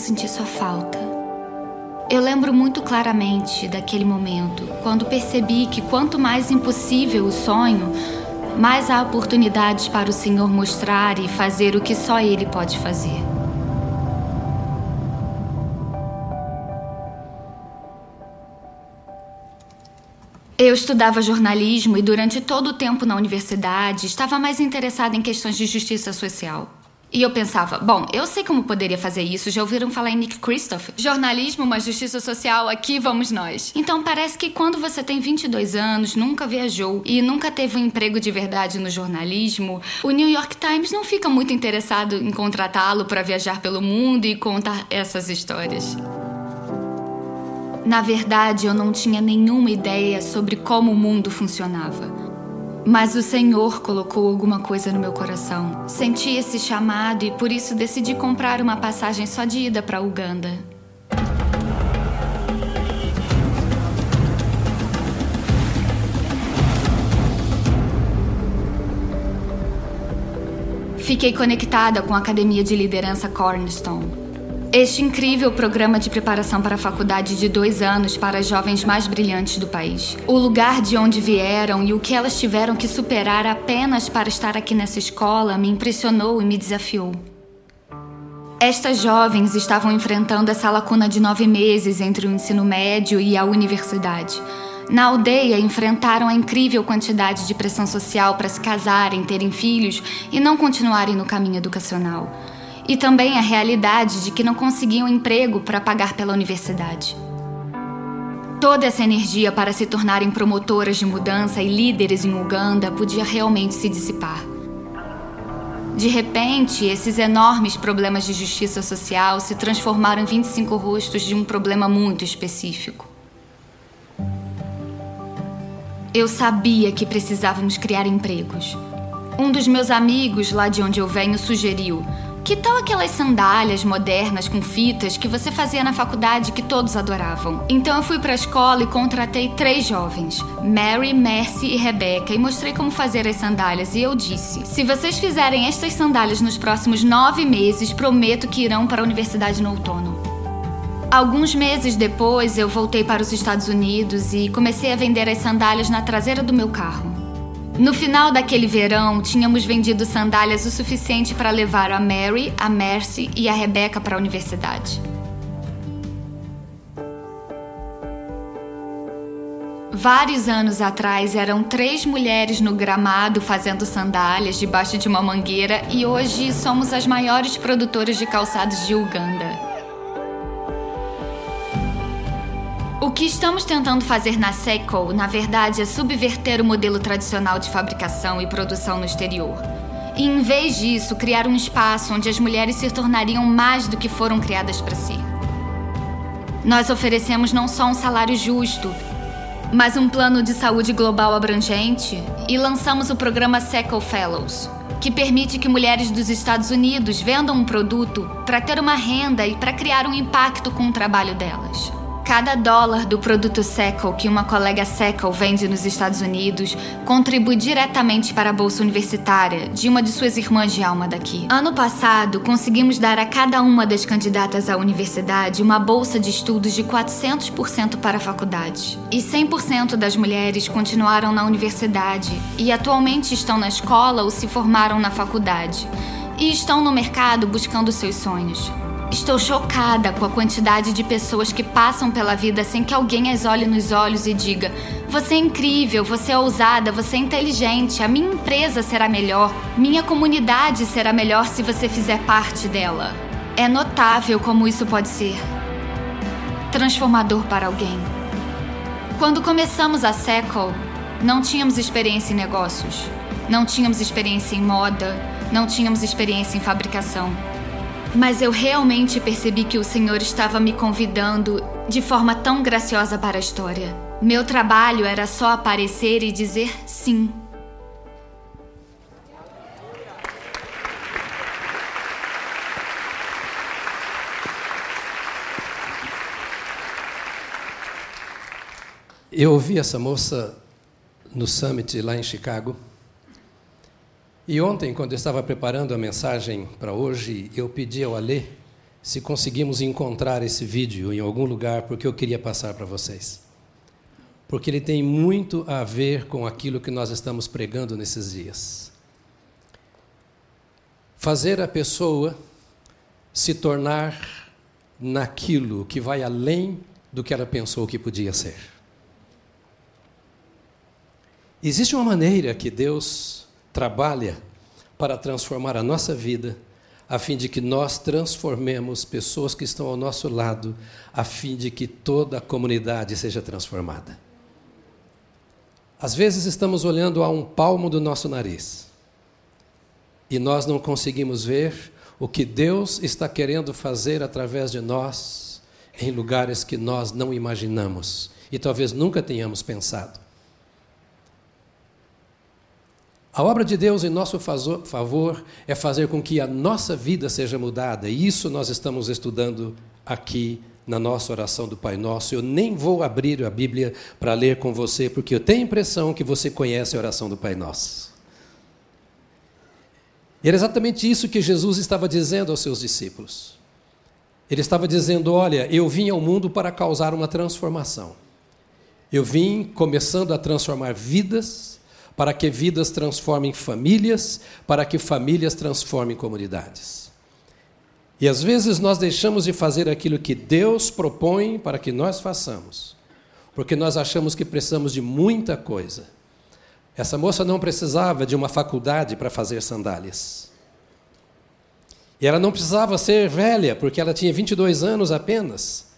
senti sua falta. Eu lembro muito claramente daquele momento, quando percebi que quanto mais impossível o sonho, mais há oportunidades para o Senhor mostrar e fazer o que só Ele pode fazer. Eu estudava jornalismo e, durante todo o tempo na universidade, estava mais interessada em questões de justiça social. E eu pensava, bom, eu sei como poderia fazer isso, já ouviram falar em Nick Christoph? Jornalismo, uma justiça social, aqui vamos nós. Então parece que quando você tem 22 anos, nunca viajou e nunca teve um emprego de verdade no jornalismo, o New York Times não fica muito interessado em contratá-lo para viajar pelo mundo e contar essas histórias. Na verdade, eu não tinha nenhuma ideia sobre como o mundo funcionava. Mas o Senhor colocou alguma coisa no meu coração. Senti esse chamado e por isso decidi comprar uma passagem só de ida para Uganda. Fiquei conectada com a Academia de Liderança Cornerstone. Este incrível programa de preparação para a faculdade de dois anos para as jovens mais brilhantes do país. O lugar de onde vieram e o que elas tiveram que superar apenas para estar aqui nessa escola me impressionou e me desafiou. Estas jovens estavam enfrentando essa lacuna de nove meses entre o ensino médio e a universidade. Na aldeia, enfrentaram a incrível quantidade de pressão social para se casarem, terem filhos e não continuarem no caminho educacional e também a realidade de que não conseguiam emprego para pagar pela universidade. Toda essa energia para se tornarem promotoras de mudança e líderes em Uganda podia realmente se dissipar. De repente, esses enormes problemas de justiça social se transformaram em 25 rostos de um problema muito específico. Eu sabia que precisávamos criar empregos. Um dos meus amigos lá de onde eu venho sugeriu: que tal aquelas sandálias modernas com fitas que você fazia na faculdade que todos adoravam? Então eu fui para a escola e contratei três jovens, Mary, Mercy e Rebecca, e mostrei como fazer as sandálias. E eu disse: se vocês fizerem estas sandálias nos próximos nove meses, prometo que irão para a universidade no outono. Alguns meses depois, eu voltei para os Estados Unidos e comecei a vender as sandálias na traseira do meu carro. No final daquele verão, tínhamos vendido sandálias o suficiente para levar a Mary, a Mercy e a Rebecca para a universidade. Vários anos atrás eram três mulheres no gramado fazendo sandálias debaixo de uma mangueira e hoje somos as maiores produtoras de calçados de Uganda. O que estamos tentando fazer na Seiko, na verdade, é subverter o modelo tradicional de fabricação e produção no exterior. E, em vez disso, criar um espaço onde as mulheres se tornariam mais do que foram criadas para ser. Nós oferecemos não só um salário justo, mas um plano de saúde global abrangente e lançamos o programa Seco Fellows, que permite que mulheres dos Estados Unidos vendam um produto para ter uma renda e para criar um impacto com o trabalho delas. Cada dólar do produto Seckle que uma colega Seckle vende nos Estados Unidos contribui diretamente para a bolsa universitária de uma de suas irmãs de alma daqui. Ano passado, conseguimos dar a cada uma das candidatas à universidade uma bolsa de estudos de 400% para a faculdade. E 100% das mulheres continuaram na universidade e atualmente estão na escola ou se formaram na faculdade. E estão no mercado buscando seus sonhos. Estou chocada com a quantidade de pessoas que passam pela vida sem que alguém as olhe nos olhos e diga: Você é incrível, você é ousada, você é inteligente, a minha empresa será melhor, minha comunidade será melhor se você fizer parte dela. É notável como isso pode ser transformador para alguém. Quando começamos a Seco, não tínhamos experiência em negócios, não tínhamos experiência em moda, não tínhamos experiência em fabricação. Mas eu realmente percebi que o Senhor estava me convidando de forma tão graciosa para a história. Meu trabalho era só aparecer e dizer sim. Eu ouvi essa moça no summit lá em Chicago. E ontem, quando eu estava preparando a mensagem para hoje, eu pedi ao Alê se conseguimos encontrar esse vídeo em algum lugar, porque eu queria passar para vocês. Porque ele tem muito a ver com aquilo que nós estamos pregando nesses dias. Fazer a pessoa se tornar naquilo que vai além do que ela pensou que podia ser. Existe uma maneira que Deus trabalha para transformar a nossa vida, a fim de que nós transformemos pessoas que estão ao nosso lado, a fim de que toda a comunidade seja transformada. Às vezes estamos olhando a um palmo do nosso nariz e nós não conseguimos ver o que Deus está querendo fazer através de nós em lugares que nós não imaginamos e talvez nunca tenhamos pensado. A obra de Deus em nosso favor é fazer com que a nossa vida seja mudada, e isso nós estamos estudando aqui na nossa oração do Pai Nosso. Eu nem vou abrir a Bíblia para ler com você, porque eu tenho a impressão que você conhece a oração do Pai Nosso. E era exatamente isso que Jesus estava dizendo aos seus discípulos. Ele estava dizendo: Olha, eu vim ao mundo para causar uma transformação. Eu vim começando a transformar vidas para que vidas transformem famílias, para que famílias transformem comunidades. E às vezes nós deixamos de fazer aquilo que Deus propõe para que nós façamos, porque nós achamos que precisamos de muita coisa. Essa moça não precisava de uma faculdade para fazer sandálias. E ela não precisava ser velha, porque ela tinha 22 anos apenas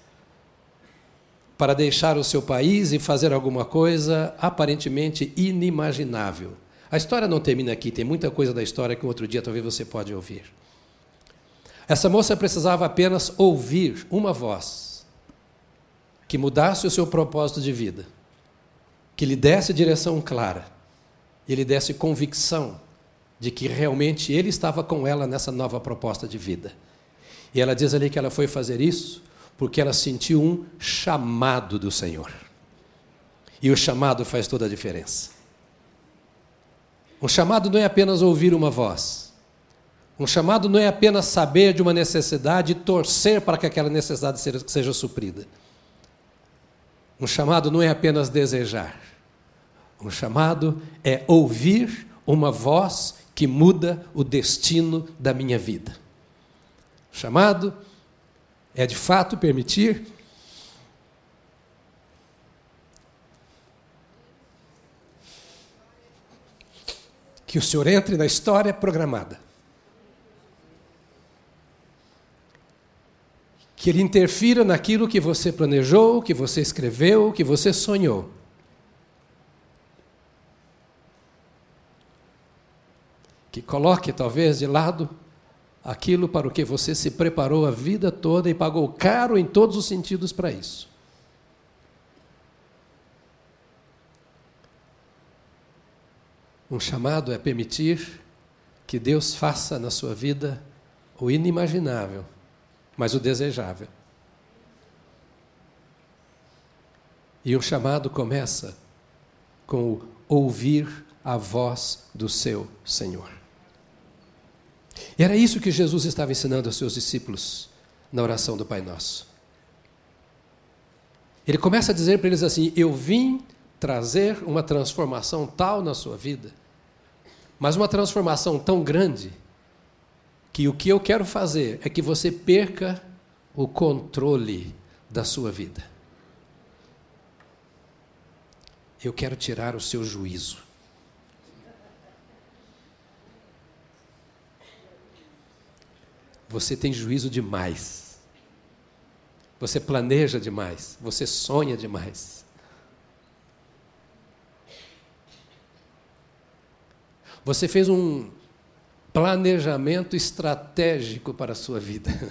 para deixar o seu país e fazer alguma coisa aparentemente inimaginável. A história não termina aqui, tem muita coisa da história que um outro dia talvez você pode ouvir. Essa moça precisava apenas ouvir uma voz que mudasse o seu propósito de vida, que lhe desse direção clara, e lhe desse convicção de que realmente ele estava com ela nessa nova proposta de vida. E ela diz ali que ela foi fazer isso porque ela sentiu um chamado do Senhor. E o chamado faz toda a diferença. Um chamado não é apenas ouvir uma voz. Um chamado não é apenas saber de uma necessidade e torcer para que aquela necessidade seja, seja suprida. Um chamado não é apenas desejar. Um chamado é ouvir uma voz que muda o destino da minha vida. Chamado é de fato permitir que o Senhor entre na história programada. Que Ele interfira naquilo que você planejou, que você escreveu, que você sonhou. Que coloque talvez de lado aquilo para o que você se preparou a vida toda e pagou caro em todos os sentidos para isso. Um chamado é permitir que Deus faça na sua vida o inimaginável, mas o desejável. E o chamado começa com o ouvir a voz do seu Senhor. Era isso que Jesus estava ensinando aos seus discípulos na oração do Pai Nosso. Ele começa a dizer para eles assim: Eu vim trazer uma transformação tal na sua vida, mas uma transformação tão grande, que o que eu quero fazer é que você perca o controle da sua vida. Eu quero tirar o seu juízo. Você tem juízo demais. Você planeja demais. Você sonha demais. Você fez um planejamento estratégico para a sua vida.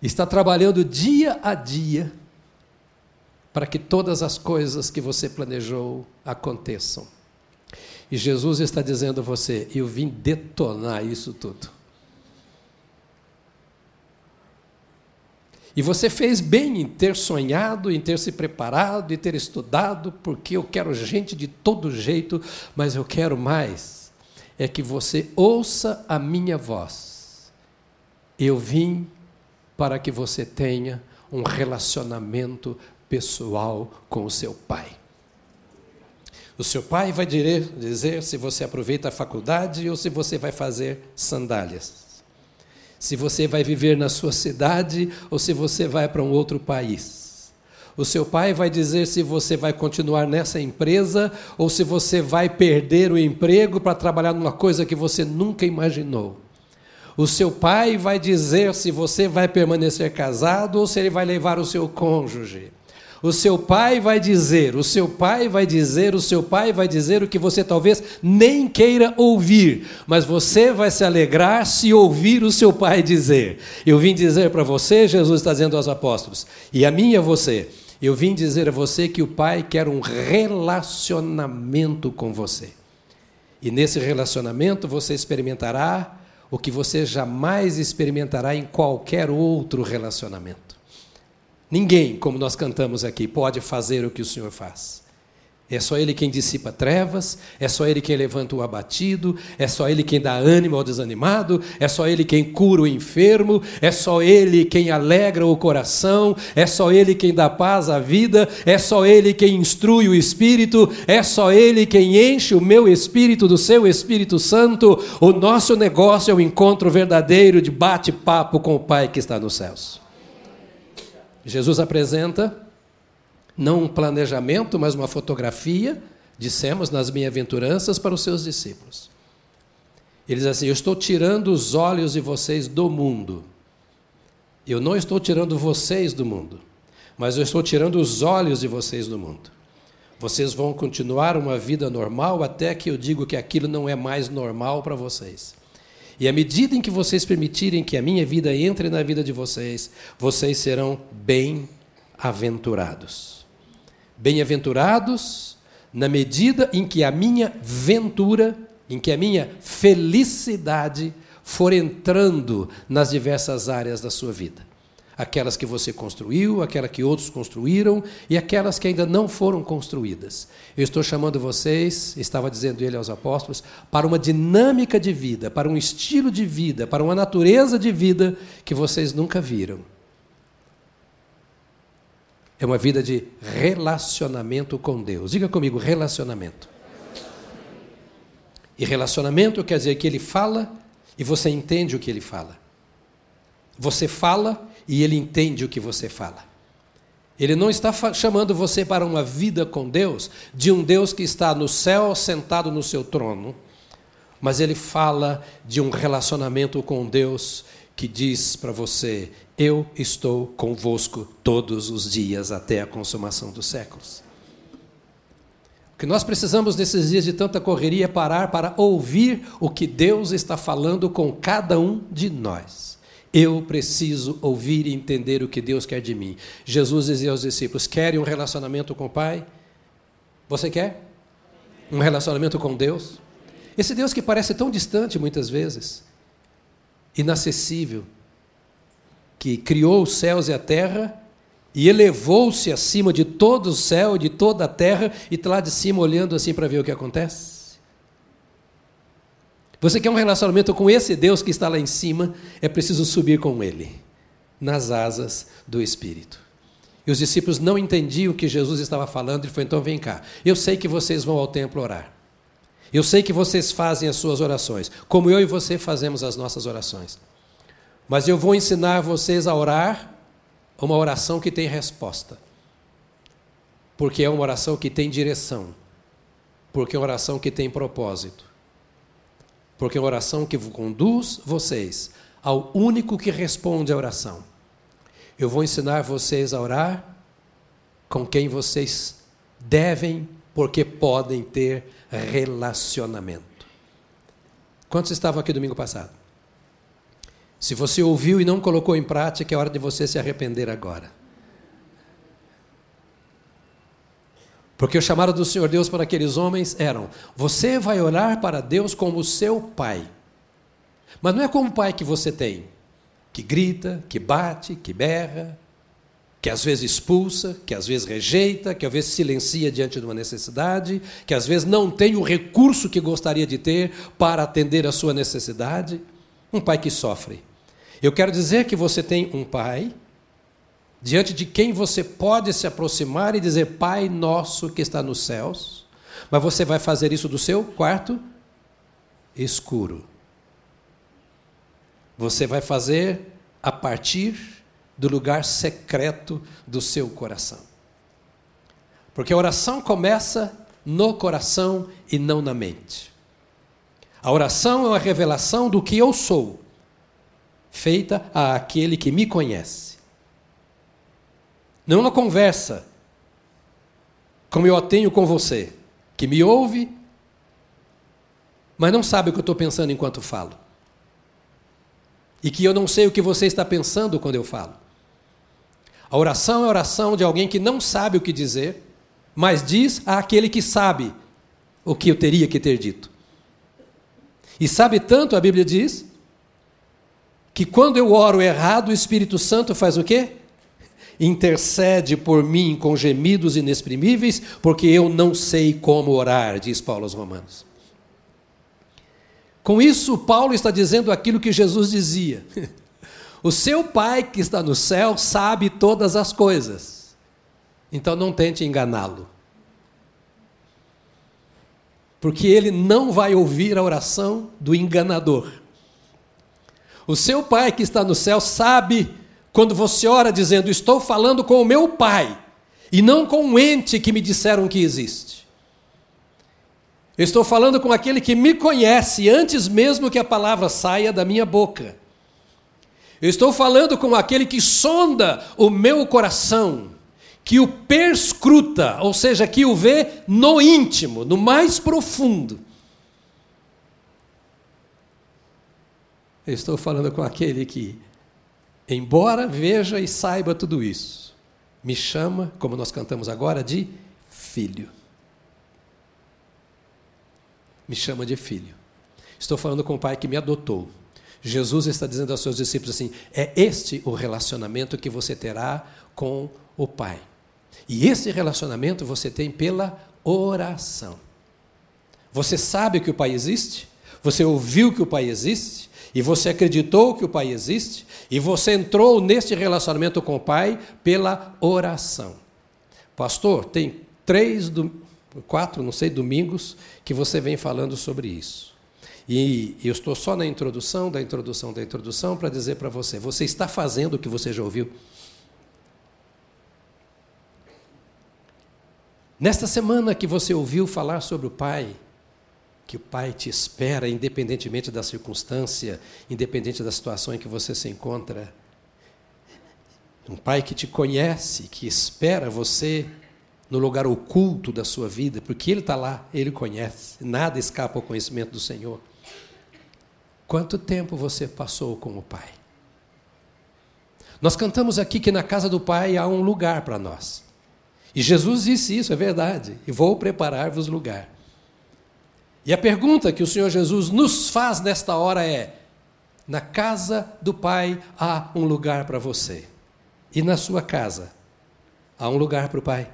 Está trabalhando dia a dia para que todas as coisas que você planejou aconteçam. E Jesus está dizendo a você: eu vim detonar isso tudo. E você fez bem em ter sonhado, em ter se preparado, em ter estudado, porque eu quero gente de todo jeito, mas eu quero mais. é que você ouça a minha voz. Eu vim para que você tenha um relacionamento pessoal com o seu pai. O seu pai vai dizer se você aproveita a faculdade ou se você vai fazer sandálias. Se você vai viver na sua cidade ou se você vai para um outro país. O seu pai vai dizer se você vai continuar nessa empresa ou se você vai perder o emprego para trabalhar numa coisa que você nunca imaginou. O seu pai vai dizer se você vai permanecer casado ou se ele vai levar o seu cônjuge. O seu pai vai dizer, o seu pai vai dizer, o seu pai vai dizer o que você talvez nem queira ouvir, mas você vai se alegrar se ouvir o seu pai dizer. Eu vim dizer para você, Jesus está dizendo aos apóstolos, e a mim você, eu vim dizer a você que o pai quer um relacionamento com você. E nesse relacionamento você experimentará o que você jamais experimentará em qualquer outro relacionamento. Ninguém, como nós cantamos aqui, pode fazer o que o Senhor faz. É só Ele quem dissipa trevas, é só Ele quem levanta o abatido, é só Ele quem dá ânimo ao desanimado, é só Ele quem cura o enfermo, é só Ele quem alegra o coração, é só Ele quem dá paz à vida, é só Ele quem instrui o espírito, é só Ele quem enche o meu espírito do seu Espírito Santo. O nosso negócio é o encontro verdadeiro de bate-papo com o Pai que está nos céus. Jesus apresenta não um planejamento, mas uma fotografia, dissemos nas bem-aventuranças, para os seus discípulos. Ele diz assim: Eu estou tirando os olhos de vocês do mundo. Eu não estou tirando vocês do mundo, mas eu estou tirando os olhos de vocês do mundo. Vocês vão continuar uma vida normal até que eu digo que aquilo não é mais normal para vocês. E à medida em que vocês permitirem que a minha vida entre na vida de vocês, vocês serão bem-aventurados. Bem-aventurados na medida em que a minha ventura, em que a minha felicidade for entrando nas diversas áreas da sua vida aquelas que você construiu, aquelas que outros construíram e aquelas que ainda não foram construídas. Eu estou chamando vocês, estava dizendo ele aos apóstolos, para uma dinâmica de vida, para um estilo de vida, para uma natureza de vida que vocês nunca viram. É uma vida de relacionamento com Deus. Diga comigo, relacionamento. E relacionamento quer dizer que ele fala e você entende o que ele fala. Você fala e ele entende o que você fala. Ele não está chamando você para uma vida com Deus, de um Deus que está no céu sentado no seu trono, mas ele fala de um relacionamento com Deus que diz para você: Eu estou convosco todos os dias até a consumação dos séculos. O que nós precisamos nesses dias de tanta correria é parar para ouvir o que Deus está falando com cada um de nós. Eu preciso ouvir e entender o que Deus quer de mim. Jesus dizia aos discípulos: Querem um relacionamento com o Pai? Você quer? Um relacionamento com Deus? Esse Deus que parece tão distante muitas vezes, inacessível, que criou os céus e a terra e elevou-se acima de todo o céu, de toda a terra, e está lá de cima olhando assim para ver o que acontece? Você quer um relacionamento com esse Deus que está lá em cima, é preciso subir com Ele, nas asas do Espírito. E os discípulos não entendiam o que Jesus estava falando, ele falou: então vem cá, eu sei que vocês vão ao templo orar. Eu sei que vocês fazem as suas orações, como eu e você fazemos as nossas orações. Mas eu vou ensinar vocês a orar uma oração que tem resposta. Porque é uma oração que tem direção. Porque é uma oração que tem propósito porque é a oração que conduz vocês ao único que responde à oração. Eu vou ensinar vocês a orar com quem vocês devem, porque podem ter relacionamento. Quantos estavam aqui domingo passado? Se você ouviu e não colocou em prática, é hora de você se arrepender agora. Porque o chamado do Senhor Deus para aqueles homens eram: você vai orar para Deus como seu pai. Mas não é como o pai que você tem, que grita, que bate, que berra. que às vezes expulsa, que às vezes rejeita, que às vezes silencia diante de uma necessidade, que às vezes não tem o recurso que gostaria de ter para atender a sua necessidade. Um pai que sofre. Eu quero dizer que você tem um pai diante de quem você pode se aproximar e dizer: Pai nosso que está nos céus. Mas você vai fazer isso do seu quarto escuro. Você vai fazer a partir do lugar secreto do seu coração. Porque a oração começa no coração e não na mente. A oração é uma revelação do que eu sou, feita àquele que me conhece. Não uma conversa como eu a tenho com você, que me ouve, mas não sabe o que eu estou pensando enquanto falo. E que eu não sei o que você está pensando quando eu falo. A oração é a oração de alguém que não sabe o que dizer, mas diz àquele que sabe o que eu teria que ter dito. E sabe tanto, a Bíblia diz, que quando eu oro errado, o Espírito Santo faz o quê? Intercede por mim com gemidos inexprimíveis, porque eu não sei como orar, diz Paulo aos Romanos. Com isso, Paulo está dizendo aquilo que Jesus dizia. O seu Pai que está no céu sabe todas as coisas. Então não tente enganá-lo. Porque ele não vai ouvir a oração do enganador. O seu Pai que está no céu sabe quando você ora dizendo: Estou falando com o meu Pai, e não com um ente que me disseram que existe. Eu estou falando com aquele que me conhece antes mesmo que a palavra saia da minha boca. Eu estou falando com aquele que sonda o meu coração, que o perscruta, ou seja, que o vê no íntimo, no mais profundo. Eu estou falando com aquele que, embora veja e saiba tudo isso, me chama, como nós cantamos agora, de filho. Me chama de filho. Estou falando com o pai que me adotou Jesus está dizendo aos seus discípulos assim: é este o relacionamento que você terá com o Pai. E esse relacionamento você tem pela oração. Você sabe que o Pai existe, você ouviu que o Pai existe, e você acreditou que o Pai existe, e você entrou neste relacionamento com o Pai pela oração. Pastor, tem três, quatro, não sei, domingos que você vem falando sobre isso. E eu estou só na introdução, da introdução, da introdução, para dizer para você: você está fazendo o que você já ouviu? Nesta semana que você ouviu falar sobre o Pai, que o Pai te espera, independentemente da circunstância, independente da situação em que você se encontra. Um Pai que te conhece, que espera você no lugar oculto da sua vida, porque Ele está lá, Ele conhece, nada escapa ao conhecimento do Senhor. Quanto tempo você passou com o Pai? Nós cantamos aqui que na casa do Pai há um lugar para nós. E Jesus disse isso, é verdade. E vou preparar-vos lugar. E a pergunta que o Senhor Jesus nos faz nesta hora é: na casa do Pai há um lugar para você. E na sua casa há um lugar para o Pai?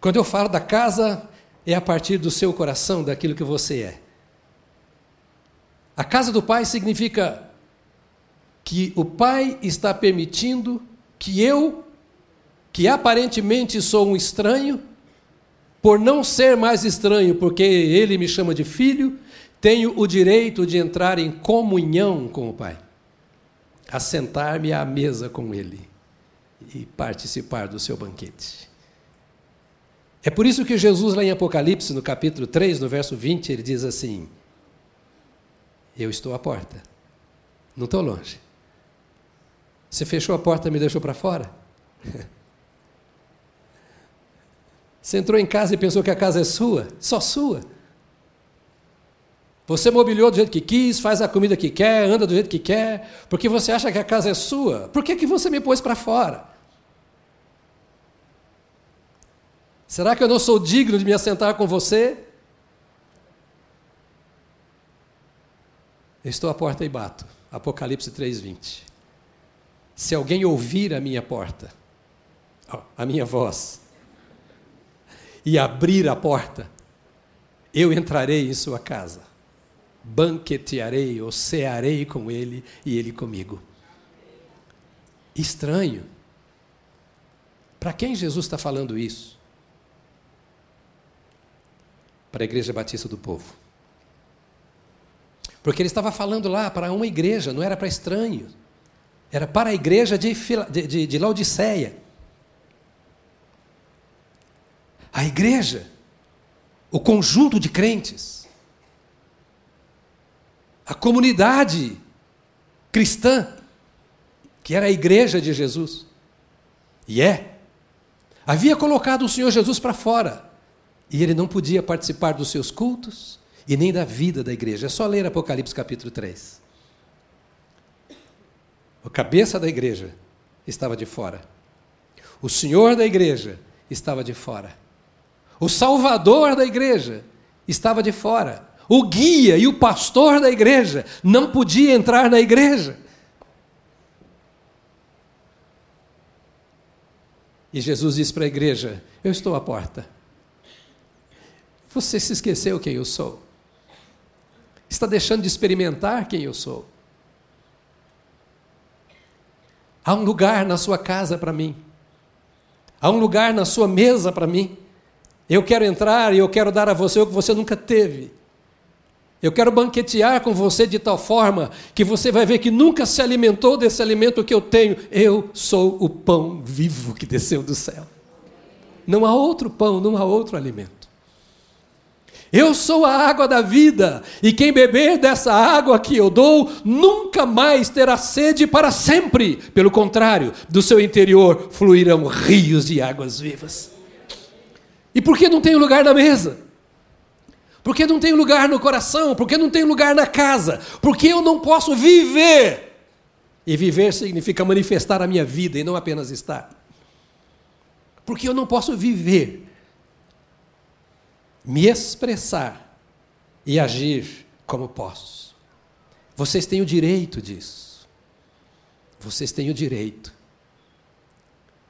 Quando eu falo da casa, é a partir do seu coração, daquilo que você é. A casa do Pai significa que o Pai está permitindo que eu, que aparentemente sou um estranho, por não ser mais estranho, porque Ele me chama de filho, tenho o direito de entrar em comunhão com o Pai, assentar-me à mesa com Ele e participar do seu banquete. É por isso que Jesus, lá em Apocalipse, no capítulo 3, no verso 20, ele diz assim: Eu estou à porta, não estou longe. Você fechou a porta e me deixou para fora? Você entrou em casa e pensou que a casa é sua? Só sua. Você mobiliou do jeito que quis, faz a comida que quer, anda do jeito que quer, porque você acha que a casa é sua. Por que, que você me pôs para fora? Será que eu não sou digno de me assentar com você? estou à porta e bato. Apocalipse 3:20. Se alguém ouvir a minha porta, a minha voz, e abrir a porta, eu entrarei em sua casa, banquetearei ou cearei com ele e ele comigo. Estranho. Para quem Jesus está falando isso? Para a Igreja Batista do Povo. Porque ele estava falando lá para uma igreja, não era para estranhos. Era para a igreja de, de, de Laodiceia. A igreja, o conjunto de crentes, a comunidade cristã, que era a igreja de Jesus. E é. Havia colocado o Senhor Jesus para fora. E ele não podia participar dos seus cultos e nem da vida da igreja. É só ler Apocalipse capítulo 3. O cabeça da igreja estava de fora. O Senhor da igreja estava de fora. O Salvador da igreja estava de fora. O guia e o pastor da igreja não podia entrar na igreja. E Jesus disse para a igreja: Eu estou à porta. Você se esqueceu quem eu sou. Está deixando de experimentar quem eu sou. Há um lugar na sua casa para mim. Há um lugar na sua mesa para mim. Eu quero entrar e eu quero dar a você o que você nunca teve. Eu quero banquetear com você de tal forma que você vai ver que nunca se alimentou desse alimento que eu tenho. Eu sou o pão vivo que desceu do céu. Não há outro pão, não há outro alimento. Eu sou a água da vida, e quem beber dessa água que eu dou nunca mais terá sede para sempre. Pelo contrário, do seu interior fluirão rios de águas vivas. E por que não tem lugar na mesa? Por que não tem lugar no coração? Por que não tem lugar na casa? Porque eu não posso viver. E viver significa manifestar a minha vida e não apenas estar. Porque eu não posso viver me expressar e agir como posso. Vocês têm o direito disso. Vocês têm o direito.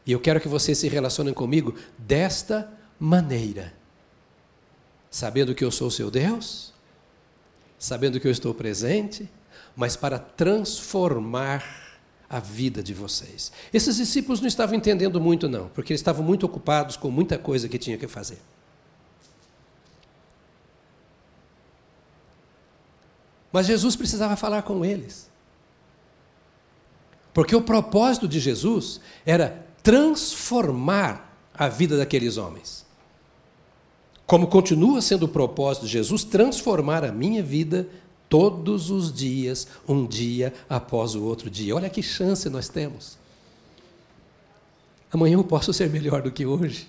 E eu quero que vocês se relacionem comigo desta maneira. Sabendo que eu sou seu Deus, sabendo que eu estou presente, mas para transformar a vida de vocês. Esses discípulos não estavam entendendo muito, não, porque eles estavam muito ocupados com muita coisa que tinha que fazer. Mas Jesus precisava falar com eles. Porque o propósito de Jesus era transformar a vida daqueles homens. Como continua sendo o propósito de Jesus transformar a minha vida todos os dias, um dia após o outro dia. Olha que chance nós temos. Amanhã eu posso ser melhor do que hoje.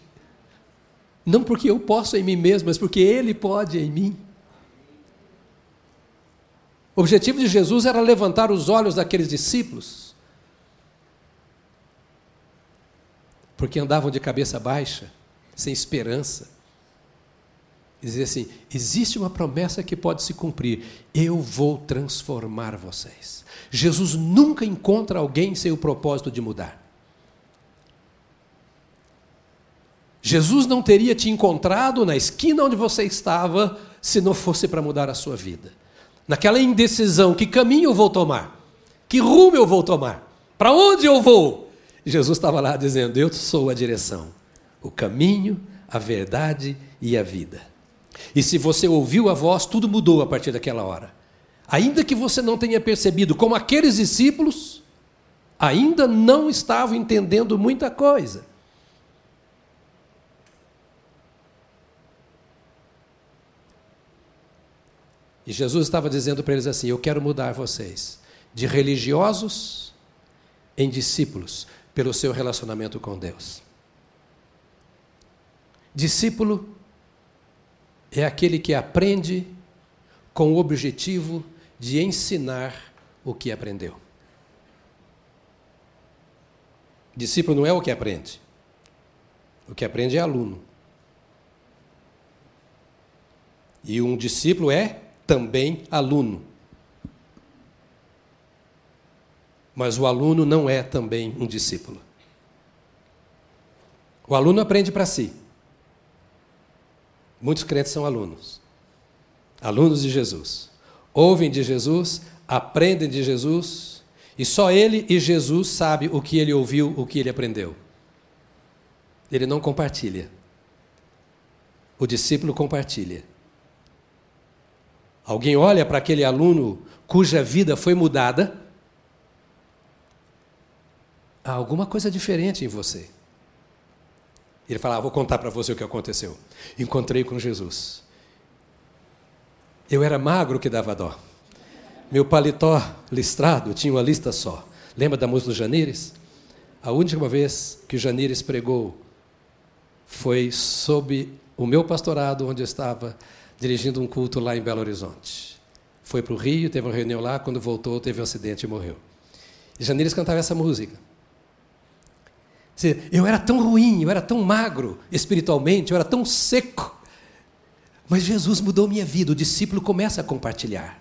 Não porque eu posso em mim mesmo, mas porque Ele pode em mim. O objetivo de Jesus era levantar os olhos daqueles discípulos, porque andavam de cabeça baixa, sem esperança. Dizer assim: existe uma promessa que pode se cumprir, eu vou transformar vocês. Jesus nunca encontra alguém sem o propósito de mudar. Jesus não teria te encontrado na esquina onde você estava se não fosse para mudar a sua vida naquela indecisão: que caminho eu vou tomar? Que rumo eu vou tomar? Para onde eu vou? Jesus estava lá dizendo: Eu sou a direção, o caminho, a verdade e a vida. E se você ouviu a voz, tudo mudou a partir daquela hora. Ainda que você não tenha percebido, como aqueles discípulos, ainda não estavam entendendo muita coisa. E Jesus estava dizendo para eles assim: Eu quero mudar vocês de religiosos em discípulos pelo seu relacionamento com Deus. Discípulo é aquele que aprende com o objetivo de ensinar o que aprendeu. Discípulo não é o que aprende. O que aprende é aluno. E um discípulo é também aluno. Mas o aluno não é também um discípulo. O aluno aprende para si. Muitos crentes são alunos. Alunos de Jesus. Ouvem de Jesus, aprendem de Jesus, e só ele e Jesus sabe o que ele ouviu, o que ele aprendeu. Ele não compartilha. O discípulo compartilha. Alguém olha para aquele aluno cuja vida foi mudada, há alguma coisa diferente em você. Ele fala: ah, Vou contar para você o que aconteceu. Encontrei com Jesus. Eu era magro que dava dó. Meu paletó listrado tinha uma lista só. Lembra da música do Janires? A única vez que o Janires pregou foi sob o meu pastorado, onde eu estava dirigindo um culto lá em Belo Horizonte. Foi para o Rio, teve uma reunião lá, quando voltou, teve um acidente e morreu. E Janires cantava essa música. Eu era tão ruim, eu era tão magro espiritualmente, eu era tão seco. Mas Jesus mudou minha vida, o discípulo começa a compartilhar.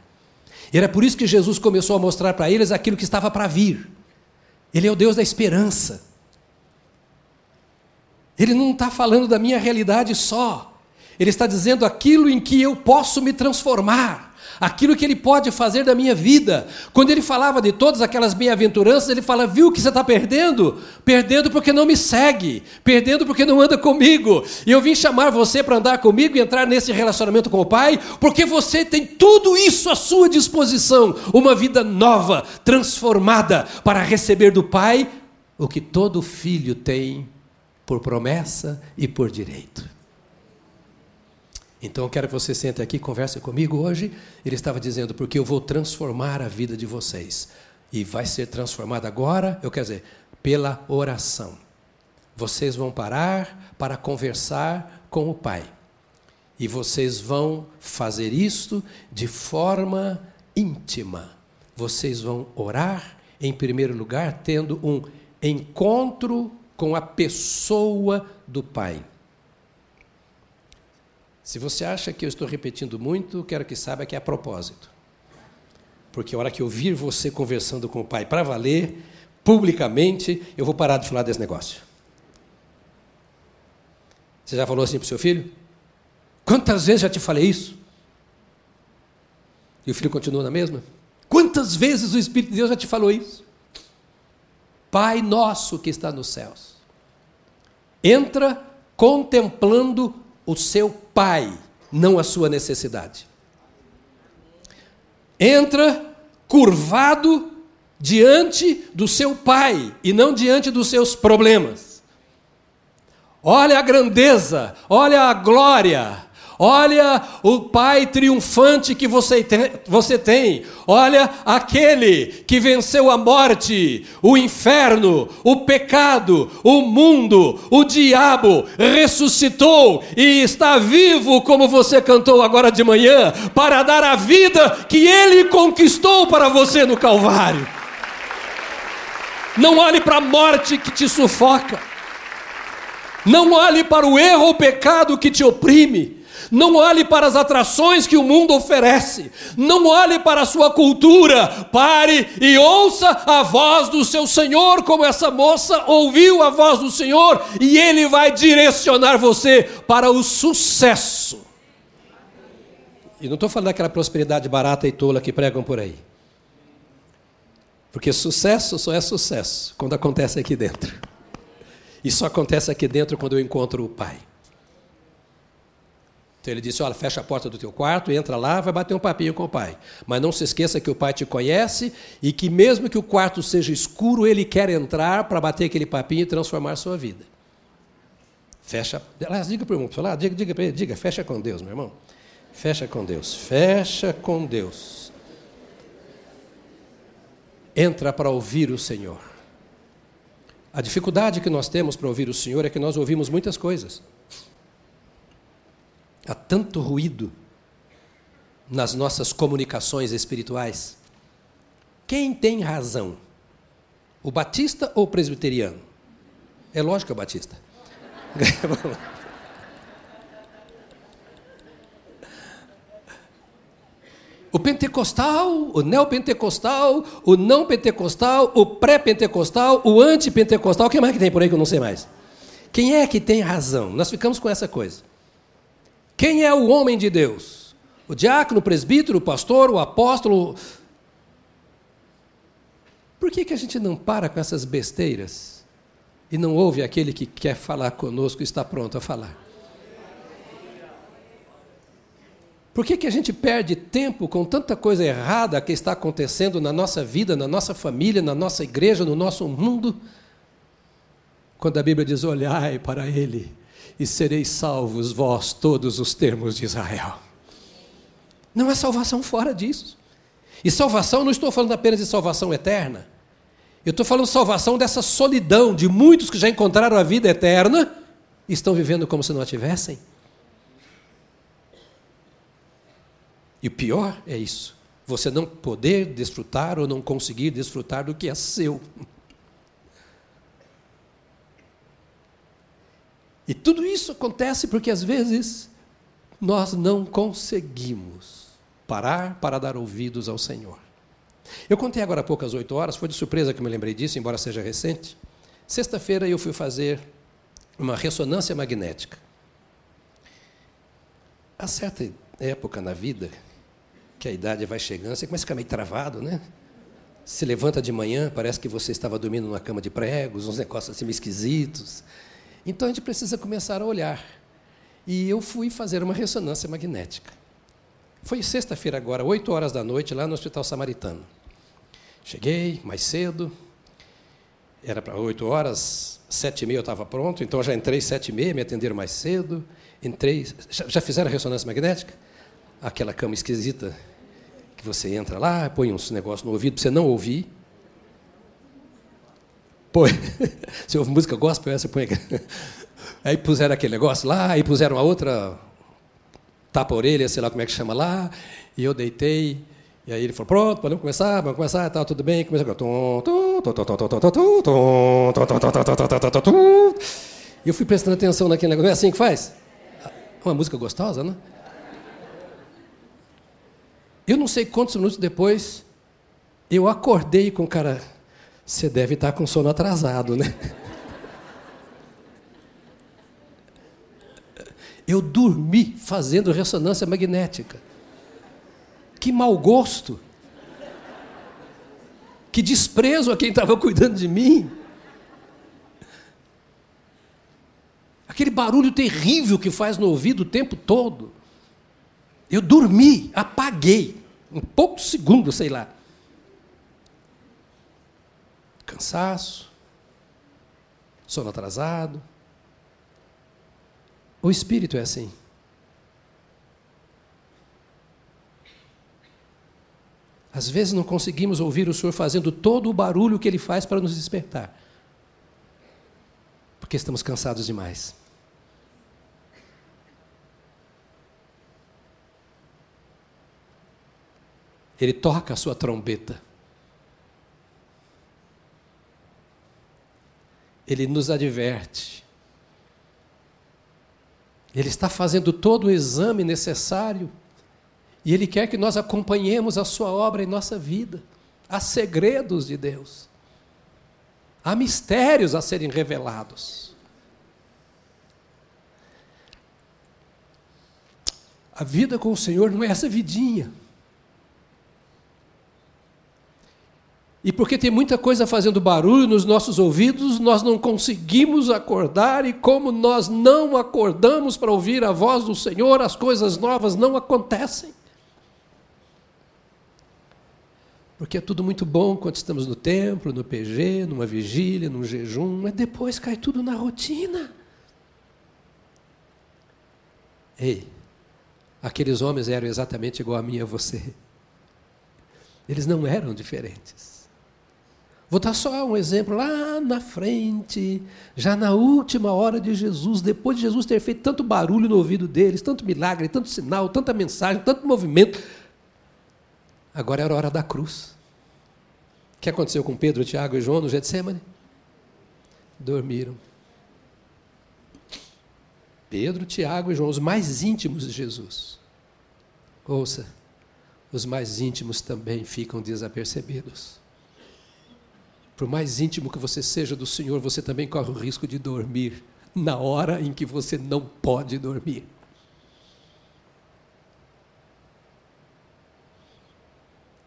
E era por isso que Jesus começou a mostrar para eles aquilo que estava para vir. Ele é o Deus da esperança. Ele não está falando da minha realidade só. Ele está dizendo aquilo em que eu posso me transformar aquilo que Ele pode fazer da minha vida. Quando Ele falava de todas aquelas bem-aventuranças, Ele fala: Viu o que você está perdendo? Perdendo porque não me segue, perdendo porque não anda comigo. E eu vim chamar você para andar comigo e entrar nesse relacionamento com o Pai, porque você tem tudo isso à sua disposição uma vida nova, transformada, para receber do Pai o que todo filho tem por promessa e por direito. Então eu quero que você sente aqui, converse comigo hoje. Ele estava dizendo, porque eu vou transformar a vida de vocês. E vai ser transformada agora, eu quero dizer, pela oração. Vocês vão parar para conversar com o Pai. E vocês vão fazer isto de forma íntima. Vocês vão orar, em primeiro lugar, tendo um encontro com a pessoa do Pai. Se você acha que eu estou repetindo muito, quero que saiba que é a propósito. Porque a hora que eu vir você conversando com o pai para valer, publicamente, eu vou parar de falar desse negócio. Você já falou assim para o seu filho? Quantas vezes já te falei isso? E o filho continua na mesma? Quantas vezes o Espírito de Deus já te falou isso? Pai nosso que está nos céus. Entra contemplando o seu pai, não a sua necessidade. Entra curvado diante do seu pai e não diante dos seus problemas. Olha a grandeza, olha a glória, Olha o Pai triunfante que você tem, você tem. Olha aquele que venceu a morte, o inferno, o pecado, o mundo, o diabo, ressuscitou e está vivo, como você cantou agora de manhã, para dar a vida que ele conquistou para você no Calvário. Não olhe para a morte que te sufoca. Não olhe para o erro ou pecado que te oprime. Não olhe para as atrações que o mundo oferece. Não olhe para a sua cultura. Pare e ouça a voz do seu Senhor, como essa moça ouviu a voz do Senhor, e Ele vai direcionar você para o sucesso. E não estou falando daquela prosperidade barata e tola que pregam por aí. Porque sucesso só é sucesso quando acontece aqui dentro. E só acontece aqui dentro quando eu encontro o Pai. Então ele disse: Olha, fecha a porta do teu quarto, entra lá, vai bater um papinho com o pai. Mas não se esqueça que o pai te conhece e que, mesmo que o quarto seja escuro, ele quer entrar para bater aquele papinho e transformar a sua vida. Fecha. Aliás, diga para o irmão, lá, diga, diga para ele, diga, fecha com Deus, meu irmão. Fecha com Deus, fecha com Deus. Entra para ouvir o Senhor. A dificuldade que nós temos para ouvir o Senhor é que nós ouvimos muitas coisas. Há tanto ruído nas nossas comunicações espirituais. Quem tem razão? O batista ou o presbiteriano? É lógico que é o batista. O pentecostal, o neopentecostal, o não pentecostal, o pré-pentecostal, o antipentecostal, o que mais que tem por aí que eu não sei mais? Quem é que tem razão? Nós ficamos com essa coisa. Quem é o homem de Deus? O diácono, o presbítero, o pastor, o apóstolo. Por que, que a gente não para com essas besteiras e não ouve aquele que quer falar conosco e está pronto a falar? Por que, que a gente perde tempo com tanta coisa errada que está acontecendo na nossa vida, na nossa família, na nossa igreja, no nosso mundo? Quando a Bíblia diz: Olhai para Ele e sereis salvos, vós, todos os termos de Israel. Não há salvação fora disso. E salvação, não estou falando apenas de salvação eterna. Eu estou falando salvação dessa solidão de muitos que já encontraram a vida eterna e estão vivendo como se não a tivessem. E o pior é isso: você não poder desfrutar ou não conseguir desfrutar do que é seu. E tudo isso acontece porque às vezes nós não conseguimos parar para dar ouvidos ao Senhor. Eu contei agora há poucas oito horas, foi de surpresa que me lembrei disso, embora seja recente. Sexta-feira eu fui fazer uma ressonância magnética. Há certa época na vida, que a idade vai chegando, você começa a ficar meio travado, né? Se levanta de manhã, parece que você estava dormindo numa cama de pregos, uns negócios assim esquisitos. Então a gente precisa começar a olhar. E eu fui fazer uma ressonância magnética. Foi sexta-feira agora, 8 horas da noite, lá no Hospital Samaritano. Cheguei mais cedo, era para 8 horas, sete e meia eu estava pronto, então já entrei sete e meia, me atenderam mais cedo. Entrei. Já fizeram a ressonância magnética? Aquela cama esquisita que você entra lá, põe uns negócios no ouvido para você não ouvir. Põe. Você ouve música gospel, você põe. Aí puseram aquele negócio lá, aí puseram a outra tapa-orelha, sei lá como é que chama lá, e eu deitei. E aí ele falou: Pronto, podemos começar, vamos começar, tá, tudo bem. Começa agora. E eu fui prestando atenção naquele negócio. É assim que faz? Uma música gostosa, né? Eu não sei quantos minutos depois, eu acordei com o cara. Você deve estar com sono atrasado, né? Eu dormi fazendo ressonância magnética. Que mau gosto. Que desprezo a quem estava cuidando de mim. Aquele barulho terrível que faz no ouvido o tempo todo. Eu dormi, apaguei um pouco segundo, sei lá. Cansaço, sono atrasado. O espírito é assim. Às vezes não conseguimos ouvir o Senhor fazendo todo o barulho que Ele faz para nos despertar, porque estamos cansados demais. ele toca a sua trombeta. Ele nos adverte. Ele está fazendo todo o exame necessário e ele quer que nós acompanhemos a sua obra em nossa vida. Há segredos de Deus. Há mistérios a serem revelados. A vida com o Senhor não é essa vidinha. E porque tem muita coisa fazendo barulho nos nossos ouvidos, nós não conseguimos acordar, e como nós não acordamos para ouvir a voz do Senhor, as coisas novas não acontecem. Porque é tudo muito bom quando estamos no templo, no PG, numa vigília, num jejum, mas depois cai tudo na rotina. Ei, aqueles homens eram exatamente igual a mim e a você. Eles não eram diferentes. Vou dar só um exemplo lá na frente, já na última hora de Jesus, depois de Jesus ter feito tanto barulho no ouvido deles, tanto milagre, tanto sinal, tanta mensagem, tanto movimento. Agora era a hora da cruz. O que aconteceu com Pedro, Tiago e João no Getsemane? Dormiram. Pedro, Tiago e João, os mais íntimos de Jesus. Ouça, os mais íntimos também ficam desapercebidos. Por mais íntimo que você seja do Senhor, você também corre o risco de dormir na hora em que você não pode dormir.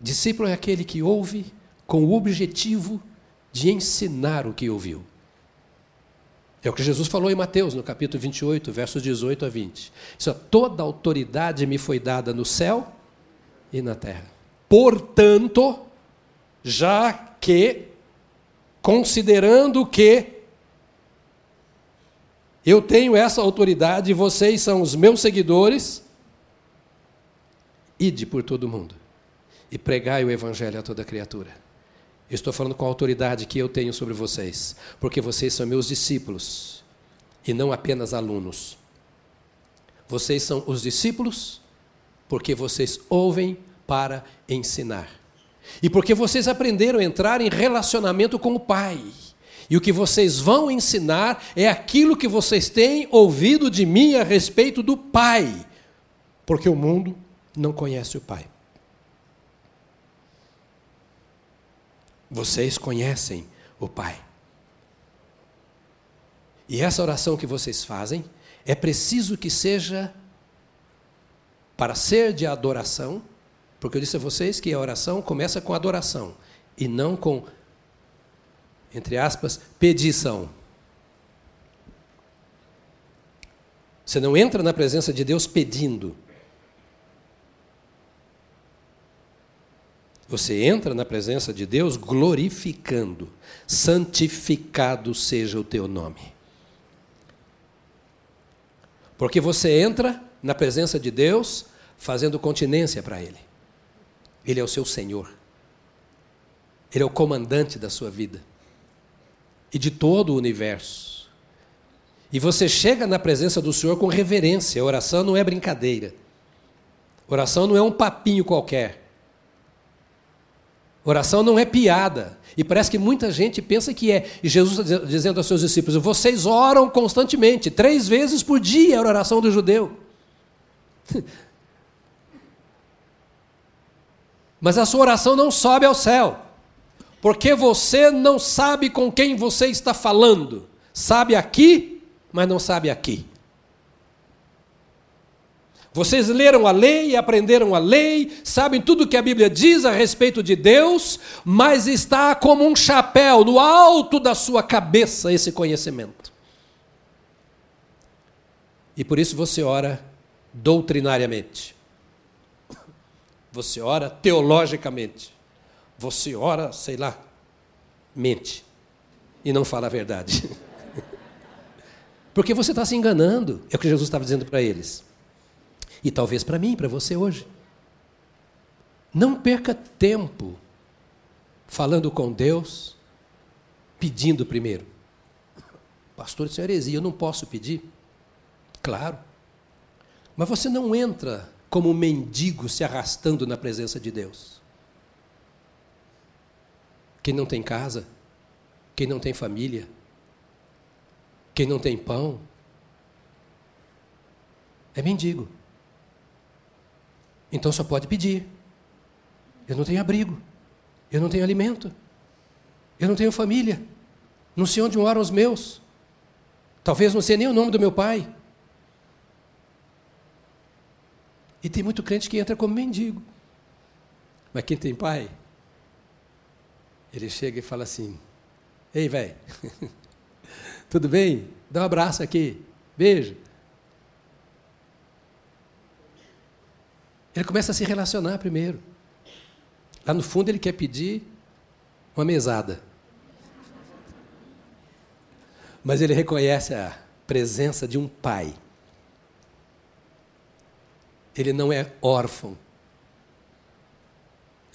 Discípulo é aquele que ouve com o objetivo de ensinar o que ouviu. É o que Jesus falou em Mateus, no capítulo 28, versos 18 a 20. Isso, toda autoridade me foi dada no céu e na terra. Portanto, já que, considerando que eu tenho essa autoridade, vocês são os meus seguidores, ide por todo mundo e pregai o evangelho a toda criatura. Eu estou falando com a autoridade que eu tenho sobre vocês, porque vocês são meus discípulos e não apenas alunos. Vocês são os discípulos porque vocês ouvem para ensinar. E porque vocês aprenderam a entrar em relacionamento com o Pai. E o que vocês vão ensinar é aquilo que vocês têm ouvido de mim a respeito do Pai. Porque o mundo não conhece o Pai. Vocês conhecem o Pai. E essa oração que vocês fazem é preciso que seja para ser de adoração, porque eu disse a vocês que a oração começa com adoração e não com, entre aspas, pedição. Você não entra na presença de Deus pedindo. Você entra na presença de Deus glorificando, santificado seja o teu nome. Porque você entra na presença de Deus fazendo continência para Ele. Ele é o seu Senhor. Ele é o comandante da sua vida e de todo o universo. E você chega na presença do Senhor com reverência. A oração não é brincadeira. A oração não é um papinho qualquer. Oração não é piada. E parece que muita gente pensa que é. E Jesus está dizendo aos seus discípulos: vocês oram constantemente, três vezes por dia era a oração do judeu. Mas a sua oração não sobe ao céu, porque você não sabe com quem você está falando. Sabe aqui, mas não sabe aqui. Vocês leram a lei aprenderam a lei, sabem tudo o que a Bíblia diz a respeito de Deus, mas está como um chapéu no alto da sua cabeça esse conhecimento. E por isso você ora doutrinariamente. Você ora teologicamente. Você ora, sei lá, mente. E não fala a verdade. Porque você está se enganando. É o que Jesus estava dizendo para eles. E talvez para mim, para você hoje. Não perca tempo falando com Deus, pedindo primeiro. Pastor, isso é heresia, eu não posso pedir. Claro. Mas você não entra como um mendigo se arrastando na presença de Deus. Quem não tem casa, quem não tem família, quem não tem pão, é mendigo. Então só pode pedir. Eu não tenho abrigo. Eu não tenho alimento. Eu não tenho família. Não sei onde moram os meus. Talvez não sei nem o nome do meu pai. E tem muito crente que entra como mendigo. Mas quem tem pai, ele chega e fala assim: Ei, velho, tudo bem? Dá um abraço aqui, beijo. Ele começa a se relacionar primeiro. Lá no fundo ele quer pedir uma mesada. Mas ele reconhece a presença de um pai. Ele não é órfão.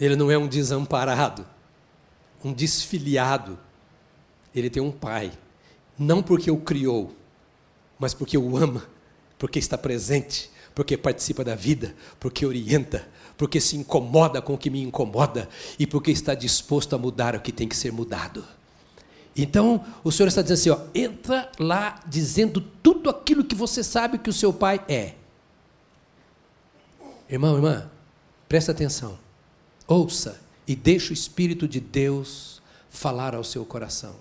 Ele não é um desamparado, um desfiliado. Ele tem um pai. Não porque o criou, mas porque o ama, porque está presente, porque participa da vida, porque orienta, porque se incomoda com o que me incomoda e porque está disposto a mudar o que tem que ser mudado. Então, o Senhor está dizendo assim: ó, entra lá dizendo tudo aquilo que você sabe que o seu pai é. Irmão, irmã, Presta atenção. Ouça e deixe o Espírito de Deus falar ao seu coração.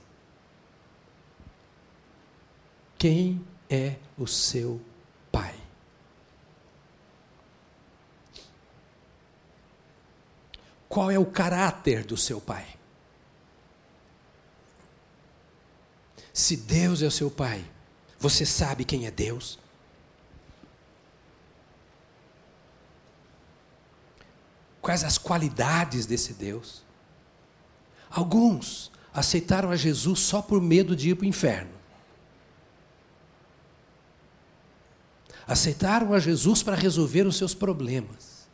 Quem é o seu pai? Qual é o caráter do seu pai? Se Deus é o seu pai, você sabe quem é Deus? Quais as qualidades desse Deus? Alguns aceitaram a Jesus só por medo de ir para o inferno. Aceitaram a Jesus para resolver os seus problemas.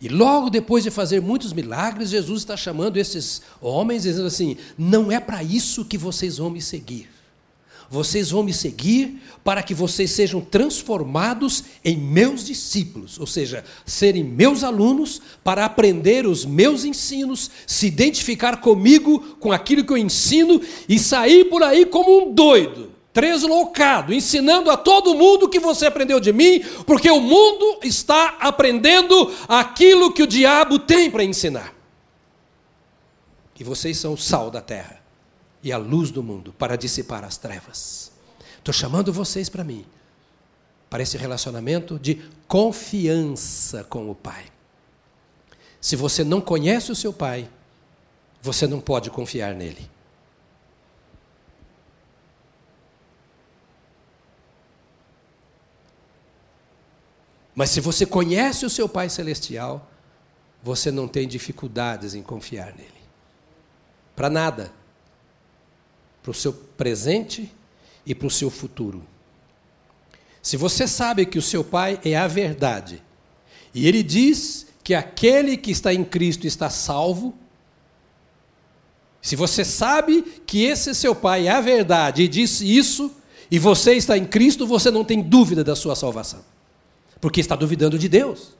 E logo depois de fazer muitos milagres, Jesus está chamando esses homens, dizendo assim: não é para isso que vocês vão me seguir. Vocês vão me seguir para que vocês sejam transformados em meus discípulos, ou seja, serem meus alunos para aprender os meus ensinos, se identificar comigo, com aquilo que eu ensino e sair por aí como um doido, treslocado, ensinando a todo mundo o que você aprendeu de mim, porque o mundo está aprendendo aquilo que o diabo tem para ensinar. E vocês são o sal da terra e a luz do mundo para dissipar as trevas. Estou chamando vocês para mim, para esse relacionamento de confiança com o Pai. Se você não conhece o seu Pai, você não pode confiar nele. Mas se você conhece o seu Pai Celestial, você não tem dificuldades em confiar nele. Para nada para o seu presente e para o seu futuro. Se você sabe que o seu Pai é a verdade, e ele diz que aquele que está em Cristo está salvo, se você sabe que esse seu Pai é a verdade e disse isso, e você está em Cristo, você não tem dúvida da sua salvação, porque está duvidando de Deus.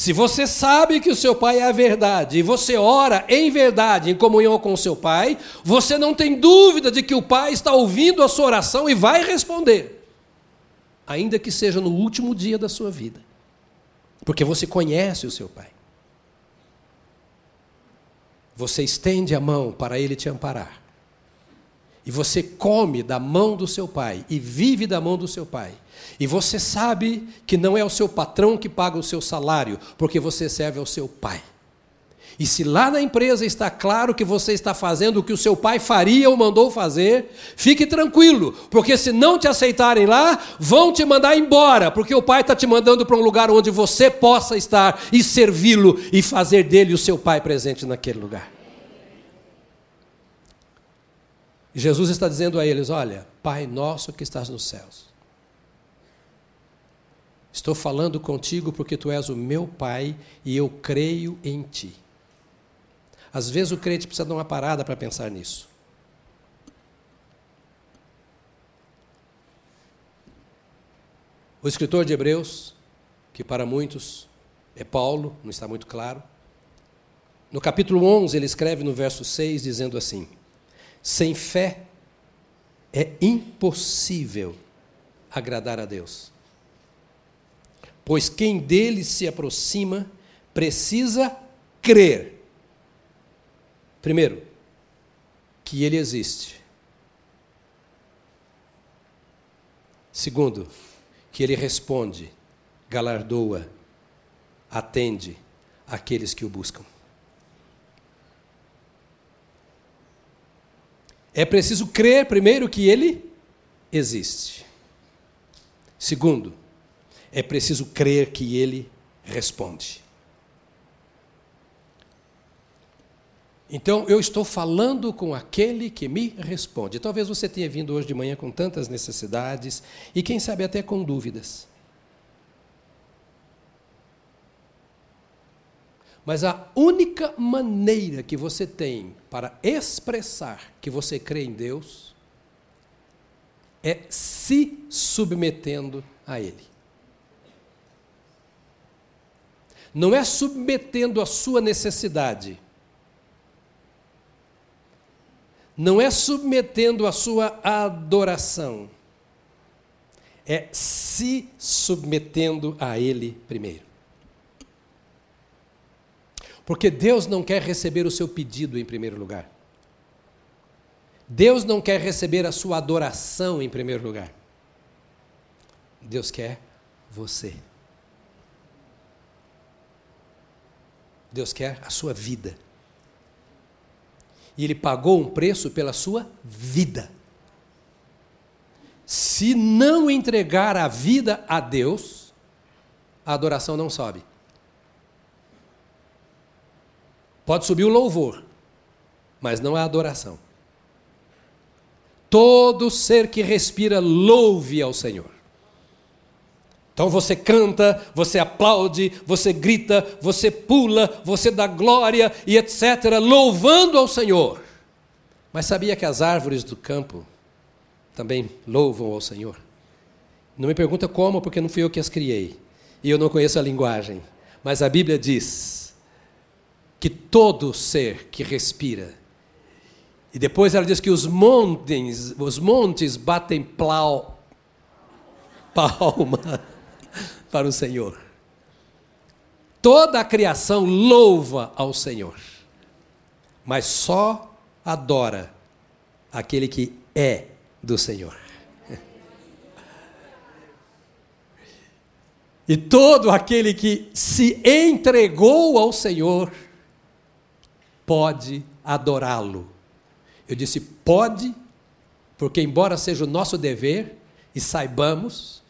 Se você sabe que o seu pai é a verdade e você ora em verdade, em comunhão com o seu pai, você não tem dúvida de que o pai está ouvindo a sua oração e vai responder, ainda que seja no último dia da sua vida, porque você conhece o seu pai. Você estende a mão para ele te amparar. E você come da mão do seu pai e vive da mão do seu pai. E você sabe que não é o seu patrão que paga o seu salário, porque você serve ao seu pai. E se lá na empresa está claro que você está fazendo o que o seu pai faria ou mandou fazer, fique tranquilo, porque se não te aceitarem lá, vão te mandar embora, porque o pai está te mandando para um lugar onde você possa estar e servi-lo e fazer dele o seu pai presente naquele lugar. Jesus está dizendo a eles: Olha, Pai nosso que estás nos céus Estou falando contigo porque tu és o meu Pai e eu creio em ti. Às vezes o crente precisa dar uma parada para pensar nisso. O escritor de Hebreus, que para muitos é Paulo, não está muito claro, no capítulo 11 ele escreve no verso 6 dizendo assim: Sem fé é impossível agradar a Deus pois quem dele se aproxima precisa crer. Primeiro, que ele existe. Segundo, que ele responde, galardoa, atende aqueles que o buscam. É preciso crer, primeiro, que ele existe. Segundo, é preciso crer que Ele responde. Então, eu estou falando com aquele que me responde. Talvez você tenha vindo hoje de manhã com tantas necessidades e, quem sabe, até com dúvidas. Mas a única maneira que você tem para expressar que você crê em Deus é se submetendo a Ele. Não é submetendo a sua necessidade, não é submetendo a sua adoração, é se submetendo a Ele primeiro. Porque Deus não quer receber o seu pedido em primeiro lugar. Deus não quer receber a sua adoração em primeiro lugar. Deus quer você. Deus quer a sua vida. E Ele pagou um preço pela sua vida. Se não entregar a vida a Deus, a adoração não sobe. Pode subir o louvor, mas não a adoração. Todo ser que respira, louve ao Senhor. Então você canta, você aplaude, você grita, você pula, você dá glória e etc., louvando ao Senhor. Mas sabia que as árvores do campo também louvam ao Senhor? Não me pergunta como, porque não fui eu que as criei. E eu não conheço a linguagem. Mas a Bíblia diz que todo ser que respira. E depois ela diz que os montes, os montes batem plau, palma para o Senhor. Toda a criação louva ao Senhor, mas só adora aquele que é do Senhor. E todo aquele que se entregou ao Senhor pode adorá-lo. Eu disse pode, porque, embora seja o nosso dever, e saibamos,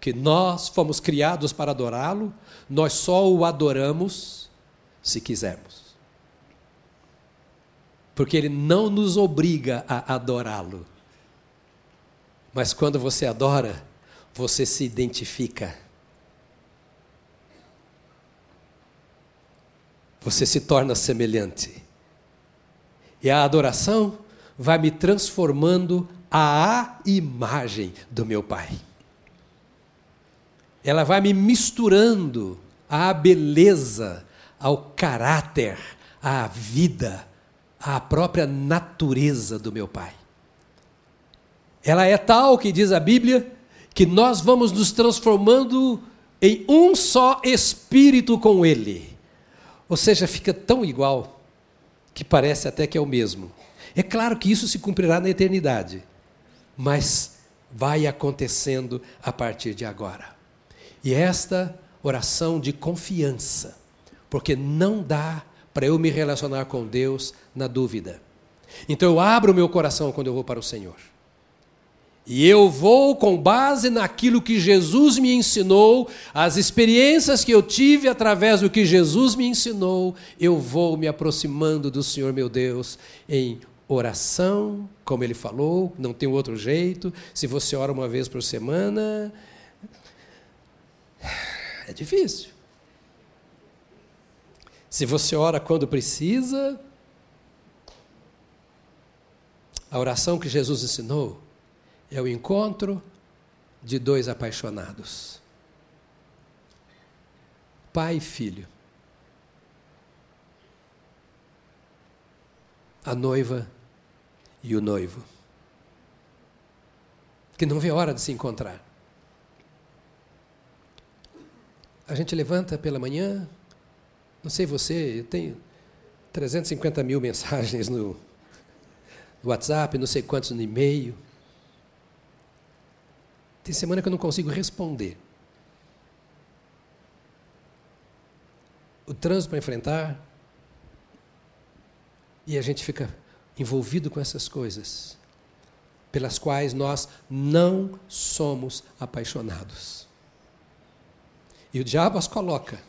que nós fomos criados para adorá-lo, nós só o adoramos se quisermos. Porque ele não nos obriga a adorá-lo. Mas quando você adora, você se identifica. Você se torna semelhante. E a adoração vai me transformando à imagem do meu Pai ela vai me misturando à beleza, ao caráter, à vida, à própria natureza do meu Pai. Ela é tal que diz a Bíblia que nós vamos nos transformando em um só espírito com Ele. Ou seja, fica tão igual que parece até que é o mesmo. É claro que isso se cumprirá na eternidade, mas vai acontecendo a partir de agora. E esta oração de confiança, porque não dá para eu me relacionar com Deus na dúvida. Então eu abro meu coração quando eu vou para o Senhor. E eu vou com base naquilo que Jesus me ensinou, as experiências que eu tive através do que Jesus me ensinou, eu vou me aproximando do Senhor meu Deus em oração, como ele falou, não tem outro jeito. Se você ora uma vez por semana, é difícil. Se você ora quando precisa, a oração que Jesus ensinou é o encontro de dois apaixonados. Pai e filho. A noiva e o noivo. Que não vê hora de se encontrar. A gente levanta pela manhã, não sei você, eu tenho 350 mil mensagens no, WhatsApp, não sei quantos no e-mail. Tem semana que eu não consigo responder. O trânsito para enfrentar. E a gente fica envolvido com essas coisas, pelas quais nós não somos apaixonados. E o diabo as coloca.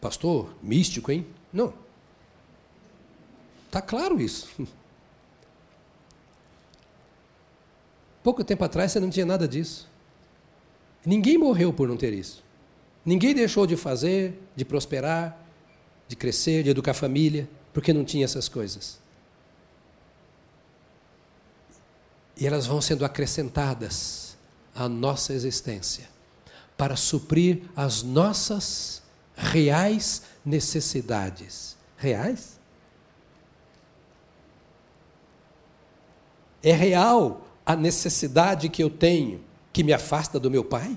Pastor, místico, hein? Não. Está claro isso. Pouco tempo atrás você não tinha nada disso. Ninguém morreu por não ter isso. Ninguém deixou de fazer, de prosperar, de crescer, de educar a família, porque não tinha essas coisas. E elas vão sendo acrescentadas à nossa existência para suprir as nossas reais necessidades. Reais? É real a necessidade que eu tenho, que me afasta do meu Pai?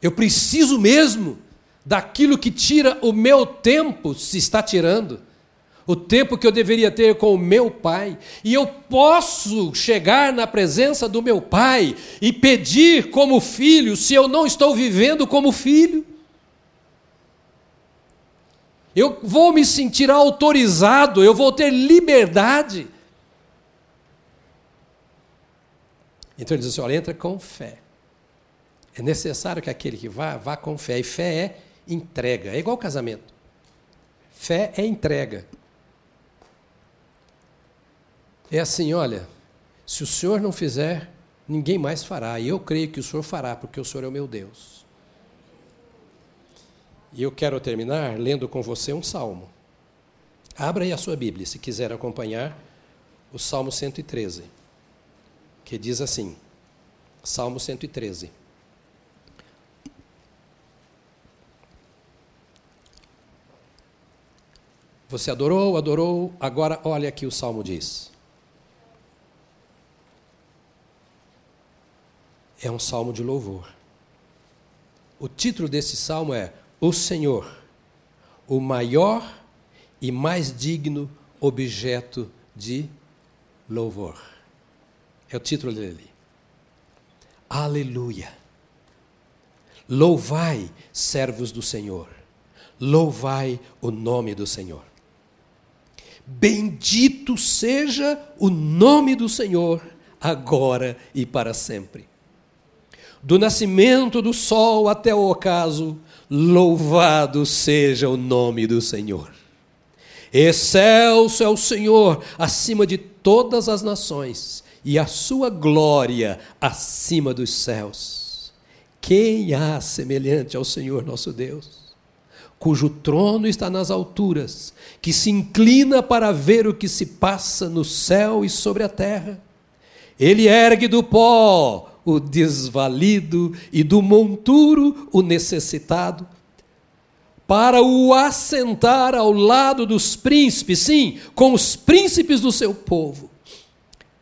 Eu preciso mesmo daquilo que tira o meu tempo, se está tirando, o tempo que eu deveria ter com o meu pai, e eu posso chegar na presença do meu pai e pedir como filho, se eu não estou vivendo como filho. Eu vou me sentir autorizado, eu vou ter liberdade. Então ele diz assim: olha, entra com fé. É necessário que aquele que vá, vá com fé. E fé é entrega. É igual casamento. Fé é entrega. É assim, olha, se o Senhor não fizer, ninguém mais fará. E eu creio que o Senhor fará, porque o Senhor é o meu Deus. E eu quero terminar lendo com você um salmo. Abra aí a sua Bíblia, se quiser acompanhar, o Salmo 113, que diz assim: Salmo 113. Você adorou, adorou, agora olha aqui o salmo diz. É um salmo de louvor. O título desse salmo é O Senhor, o maior e mais digno objeto de louvor. É o título dele. Aleluia. Louvai, servos do Senhor. Louvai o nome do Senhor. Bendito seja o nome do Senhor, agora e para sempre. Do nascimento do sol até o ocaso, louvado seja o nome do Senhor. Excelso é o Senhor acima de todas as nações, e a sua glória acima dos céus. Quem há semelhante ao Senhor nosso Deus? cujo trono está nas alturas, que se inclina para ver o que se passa no céu e sobre a terra. Ele ergue do pó o desvalido e do monturo o necessitado, para o assentar ao lado dos príncipes, sim, com os príncipes do seu povo.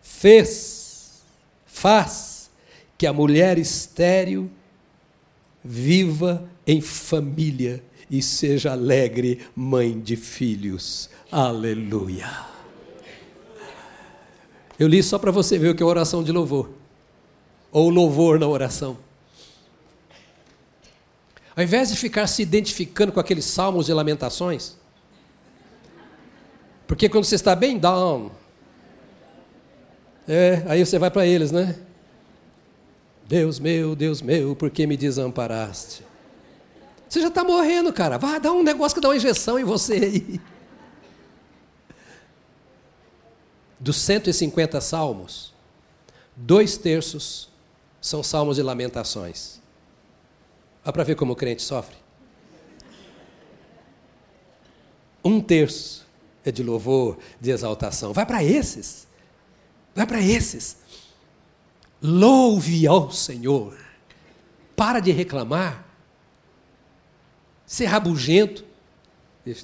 Fez, faz que a mulher estéril viva em família e seja alegre, mãe de filhos. Aleluia. Eu li só para você ver o que é oração de louvor, ou louvor na oração. Ao invés de ficar se identificando com aqueles salmos de lamentações, porque quando você está bem down, é, aí você vai para eles, né? Deus meu, Deus meu, por que me desamparaste? Você já está morrendo, cara. Vai dar um negócio que dá uma injeção em você aí. Dos 150 salmos, dois terços são salmos de lamentações. Dá para ver como o crente sofre? Um terço é de louvor, de exaltação. Vai para esses. Vai para esses. Louve ao Senhor. Para de reclamar ser rabugento.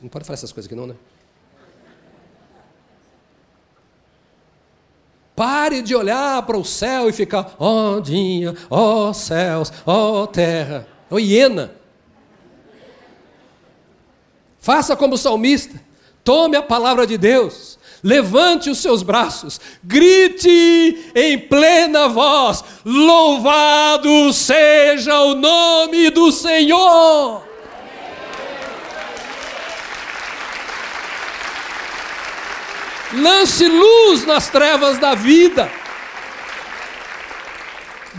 Não pode falar essas coisas aqui não, né? Pare de olhar para o céu e ficar, ó oh, dia, ó oh, céus, ó oh, terra, ó oh, hiena. Faça como o salmista, tome a palavra de Deus, levante os seus braços, grite em plena voz: Louvado seja o nome do Senhor! Lance luz nas trevas da vida.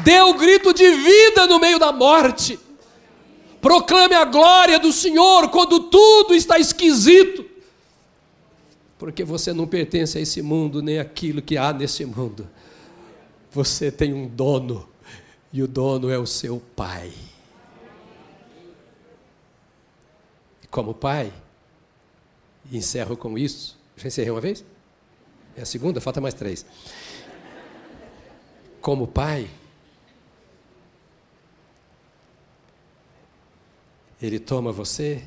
Dê o grito de vida no meio da morte. Proclame a glória do Senhor quando tudo está esquisito. Porque você não pertence a esse mundo, nem aquilo que há nesse mundo. Você tem um dono, e o dono é o seu pai. E como pai, e encerro com isso. Já encerrei uma vez? É a segunda, falta mais três. Como pai, ele toma você,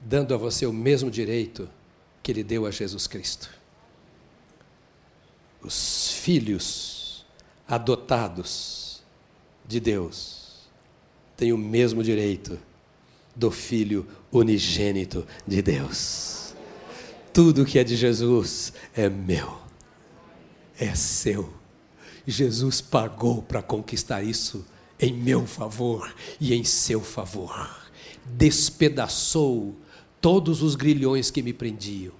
dando a você o mesmo direito que ele deu a Jesus Cristo. os filhos adotados de Deus têm o mesmo direito do Filho unigênito de Deus. Tudo que é de Jesus é meu, é seu. Jesus pagou para conquistar isso em meu favor e em seu favor. Despedaçou todos os grilhões que me prendiam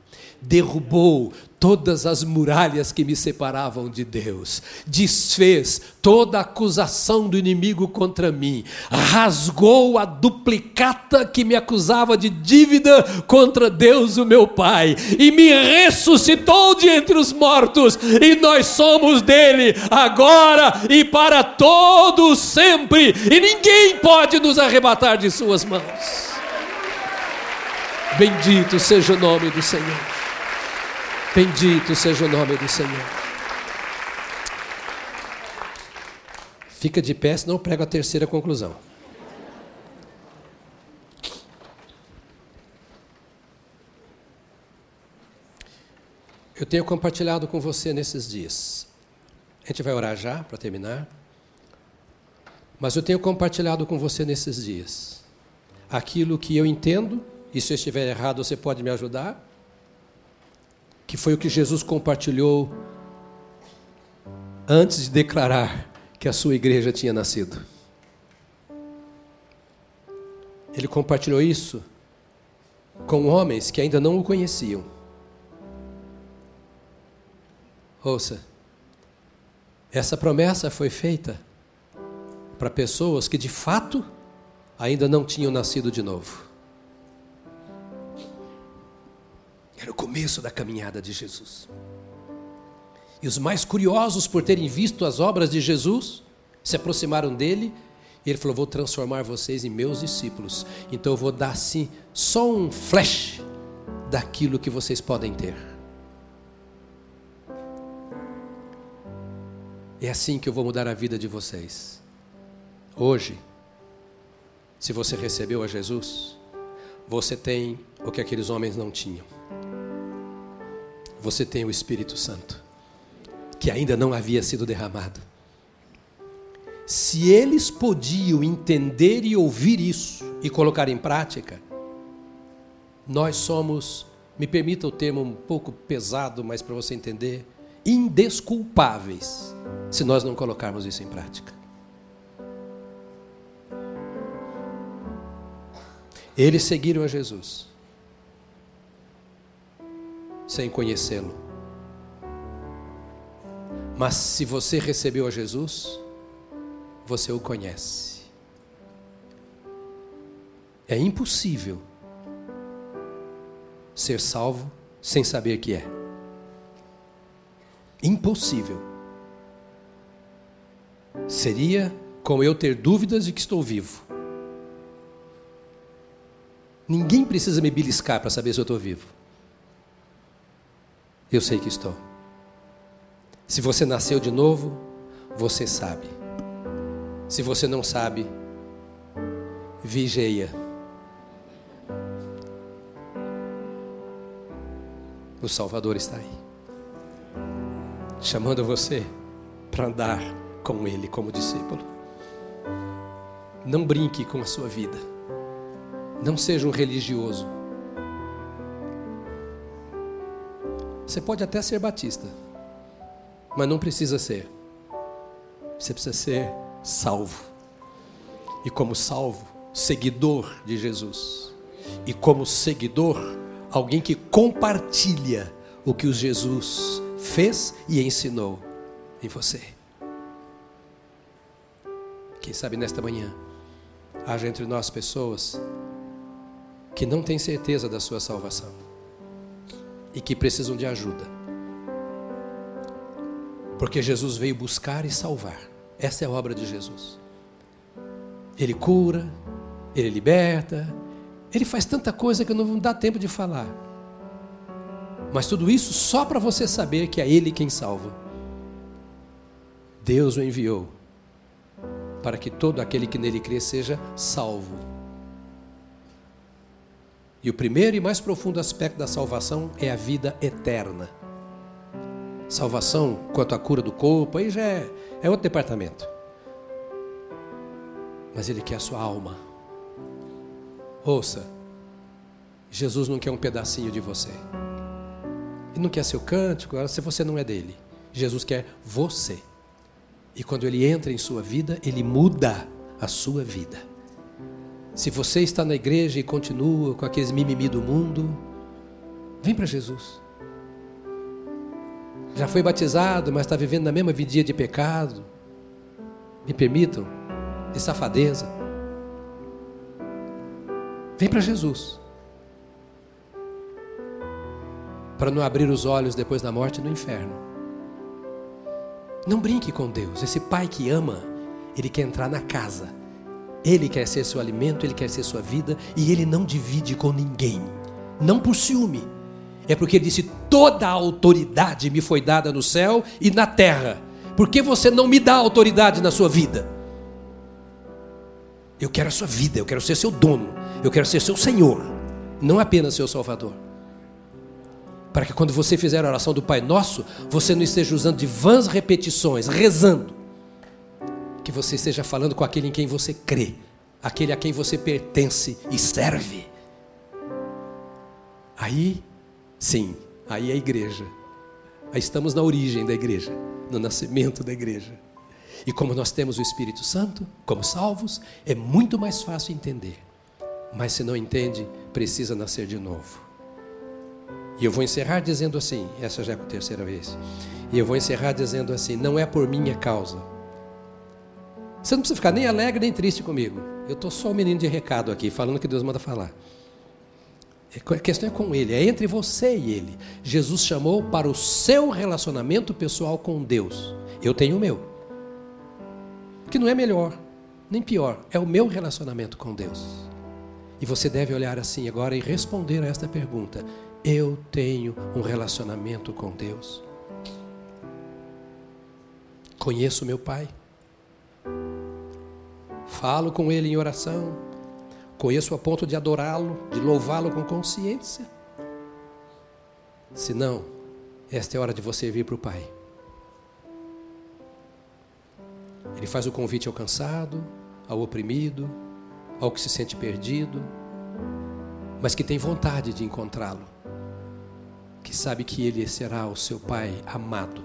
derrubou todas as muralhas que me separavam de Deus, desfez toda acusação do inimigo contra mim, rasgou a duplicata que me acusava de dívida contra Deus, o meu Pai, e me ressuscitou de entre os mortos, e nós somos dele agora e para todos sempre, e ninguém pode nos arrebatar de suas mãos. Bendito seja o nome do Senhor. Bendito seja o nome do Senhor. Fica de pé, senão eu prego a terceira conclusão. Eu tenho compartilhado com você nesses dias. A gente vai orar já para terminar. Mas eu tenho compartilhado com você nesses dias aquilo que eu entendo, e se eu estiver errado, você pode me ajudar que foi o que Jesus compartilhou antes de declarar que a sua igreja tinha nascido. Ele compartilhou isso com homens que ainda não o conheciam. Ouça, essa promessa foi feita para pessoas que de fato ainda não tinham nascido de novo. Era o começo da caminhada de Jesus. E os mais curiosos por terem visto as obras de Jesus se aproximaram dele e ele falou: Vou transformar vocês em meus discípulos. Então eu vou dar assim só um flash daquilo que vocês podem ter. É assim que eu vou mudar a vida de vocês. Hoje, se você recebeu a Jesus, você tem o que aqueles homens não tinham você tem o Espírito Santo, que ainda não havia sido derramado. Se eles podiam entender e ouvir isso e colocar em prática, nós somos, me permita o termo um pouco pesado, mas para você entender, indesculpáveis se nós não colocarmos isso em prática. Eles seguiram a Jesus sem conhecê-lo. Mas se você recebeu a Jesus, você o conhece. É impossível ser salvo sem saber que é. Impossível. Seria como eu ter dúvidas de que estou vivo. Ninguém precisa me beliscar para saber se eu estou vivo. Eu sei que estou. Se você nasceu de novo, você sabe. Se você não sabe, vigia. O Salvador está aí, chamando você para andar com Ele como discípulo. Não brinque com a sua vida. Não seja um religioso. Você pode até ser batista, mas não precisa ser. Você precisa ser salvo. E como salvo, seguidor de Jesus. E como seguidor, alguém que compartilha o que o Jesus fez e ensinou em você. Quem sabe nesta manhã haja entre nós pessoas que não têm certeza da sua salvação e que precisam de ajuda. Porque Jesus veio buscar e salvar. Essa é a obra de Jesus. Ele cura, ele liberta, ele faz tanta coisa que não dá tempo de falar. Mas tudo isso só para você saber que é Ele quem salva. Deus o enviou para que todo aquele que nele crê seja salvo. E o primeiro e mais profundo aspecto da salvação é a vida eterna. Salvação quanto à cura do corpo, aí já é, é outro departamento. Mas Ele quer a sua alma. Ouça, Jesus não quer um pedacinho de você. Ele não quer seu cântico, se você não é dele. Jesus quer você. E quando ele entra em sua vida, ele muda a sua vida. Se você está na igreja e continua com aqueles mimimi do mundo, vem para Jesus. Já foi batizado, mas está vivendo na mesma vidinha de pecado. Me permitam, de safadeza. Vem para Jesus. Para não abrir os olhos depois da morte no inferno. Não brinque com Deus. Esse pai que ama, ele quer entrar na casa. Ele quer ser seu alimento, ele quer ser sua vida e ele não divide com ninguém. Não por ciúme. É porque ele disse: toda a autoridade me foi dada no céu e na terra. Por que você não me dá autoridade na sua vida? Eu quero a sua vida, eu quero ser seu dono, eu quero ser seu Senhor, não apenas seu Salvador. Para que quando você fizer a oração do Pai Nosso, você não esteja usando de vãs repetições, rezando. Que você esteja falando com aquele em quem você crê, aquele a quem você pertence e serve. Aí, sim, aí é a igreja. Aí estamos na origem da igreja, no nascimento da igreja. E como nós temos o Espírito Santo, como salvos, é muito mais fácil entender. Mas se não entende, precisa nascer de novo. E eu vou encerrar dizendo assim: essa já é a terceira vez. E eu vou encerrar dizendo assim: não é por minha causa. Você não precisa ficar nem alegre nem triste comigo. Eu estou só um menino de recado aqui, falando o que Deus manda falar. A questão é com Ele, é entre você e Ele. Jesus chamou para o seu relacionamento pessoal com Deus. Eu tenho o meu que não é melhor, nem pior, é o meu relacionamento com Deus. E você deve olhar assim agora e responder a esta pergunta: Eu tenho um relacionamento com Deus? Conheço meu Pai? Falo com Ele em oração? Conheço a ponto de adorá-lo, de louvá-lo com consciência? Se não, esta é a hora de você vir para o Pai. Ele faz o convite ao cansado, ao oprimido, ao que se sente perdido, mas que tem vontade de encontrá-lo, que sabe que ele será o seu Pai amado,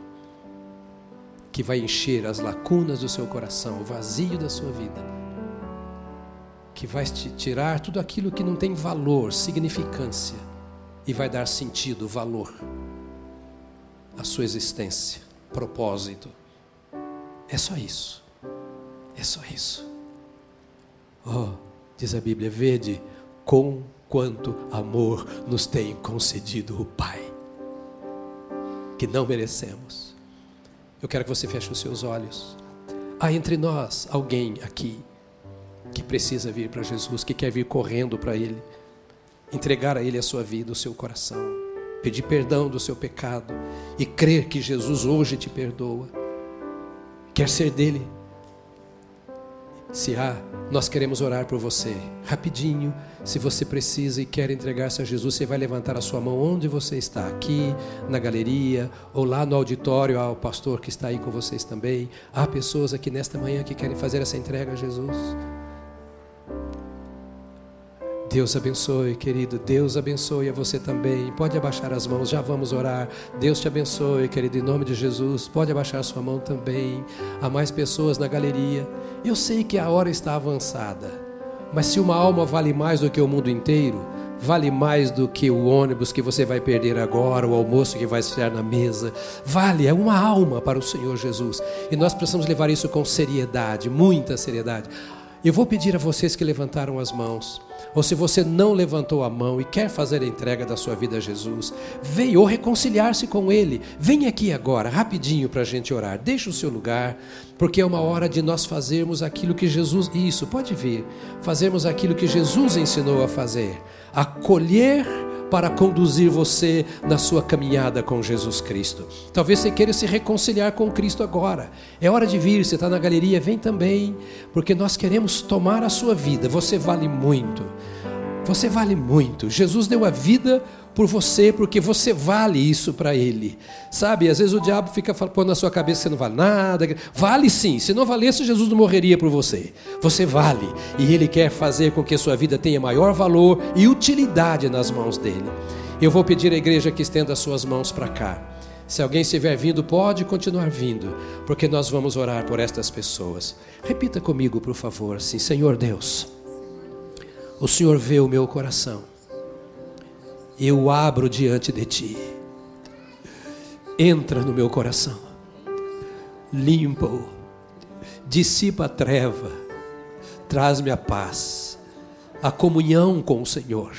que vai encher as lacunas do seu coração, o vazio da sua vida, que vai tirar tudo aquilo que não tem valor, significância, e vai dar sentido, valor à sua existência, propósito. É só isso. É só isso. Oh, diz a Bíblia, vede com quanto amor nos tem concedido o Pai, que não merecemos. Eu quero que você feche os seus olhos. Há entre nós alguém aqui que precisa vir para Jesus, que quer vir correndo para Ele, entregar a Ele a sua vida, o seu coração, pedir perdão do seu pecado e crer que Jesus hoje te perdoa. Quer ser dele se há, nós queremos orar por você. Rapidinho, se você precisa e quer entregar-se a Jesus, você vai levantar a sua mão onde você está, aqui na galeria ou lá no auditório, ao pastor que está aí com vocês também. Há pessoas aqui nesta manhã que querem fazer essa entrega a Jesus. Deus abençoe, querido. Deus abençoe a você também. Pode abaixar as mãos, já vamos orar. Deus te abençoe, querido, em nome de Jesus. Pode abaixar sua mão também. Há mais pessoas na galeria. Eu sei que a hora está avançada, mas se uma alma vale mais do que o mundo inteiro, vale mais do que o ônibus que você vai perder agora, o almoço que vai estar na mesa. Vale, é uma alma para o Senhor Jesus. E nós precisamos levar isso com seriedade, muita seriedade. Eu vou pedir a vocês que levantaram as mãos, ou se você não levantou a mão e quer fazer a entrega da sua vida a Jesus, veio reconciliar-se com Ele, vem aqui agora, rapidinho para a gente orar. Deixa o seu lugar, porque é uma hora de nós fazermos aquilo que Jesus, isso, pode vir, fazermos aquilo que Jesus ensinou a fazer, acolher para conduzir você na sua caminhada com Jesus Cristo. Talvez você queira se reconciliar com Cristo agora. É hora de vir, você está na galeria, vem também, porque nós queremos tomar a sua vida. Você vale muito. Você vale muito. Jesus deu a vida por você, porque você vale isso para Ele. Sabe, às vezes o diabo fica pondo na sua cabeça que você não vale nada. Vale sim, se não valesse, Jesus não morreria por você. Você vale, e Ele quer fazer com que a sua vida tenha maior valor e utilidade nas mãos dEle. Eu vou pedir à igreja que estenda as suas mãos para cá. Se alguém estiver vindo, pode continuar vindo, porque nós vamos orar por estas pessoas. Repita comigo, por favor, assim: Senhor Deus, o Senhor vê o meu coração eu abro diante de ti. Entra no meu coração, limpa-o, dissipa a treva, traz-me a paz, a comunhão com o Senhor.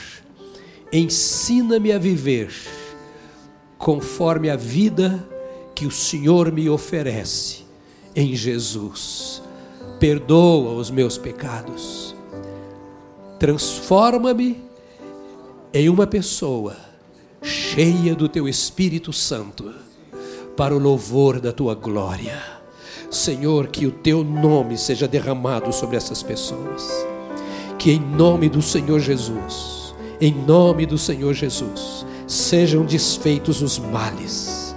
Ensina-me a viver conforme a vida que o Senhor me oferece em Jesus. Perdoa os meus pecados, transforma-me em uma pessoa cheia do teu Espírito Santo, para o louvor da tua glória. Senhor, que o teu nome seja derramado sobre essas pessoas. Que em nome do Senhor Jesus, em nome do Senhor Jesus, sejam desfeitos os males,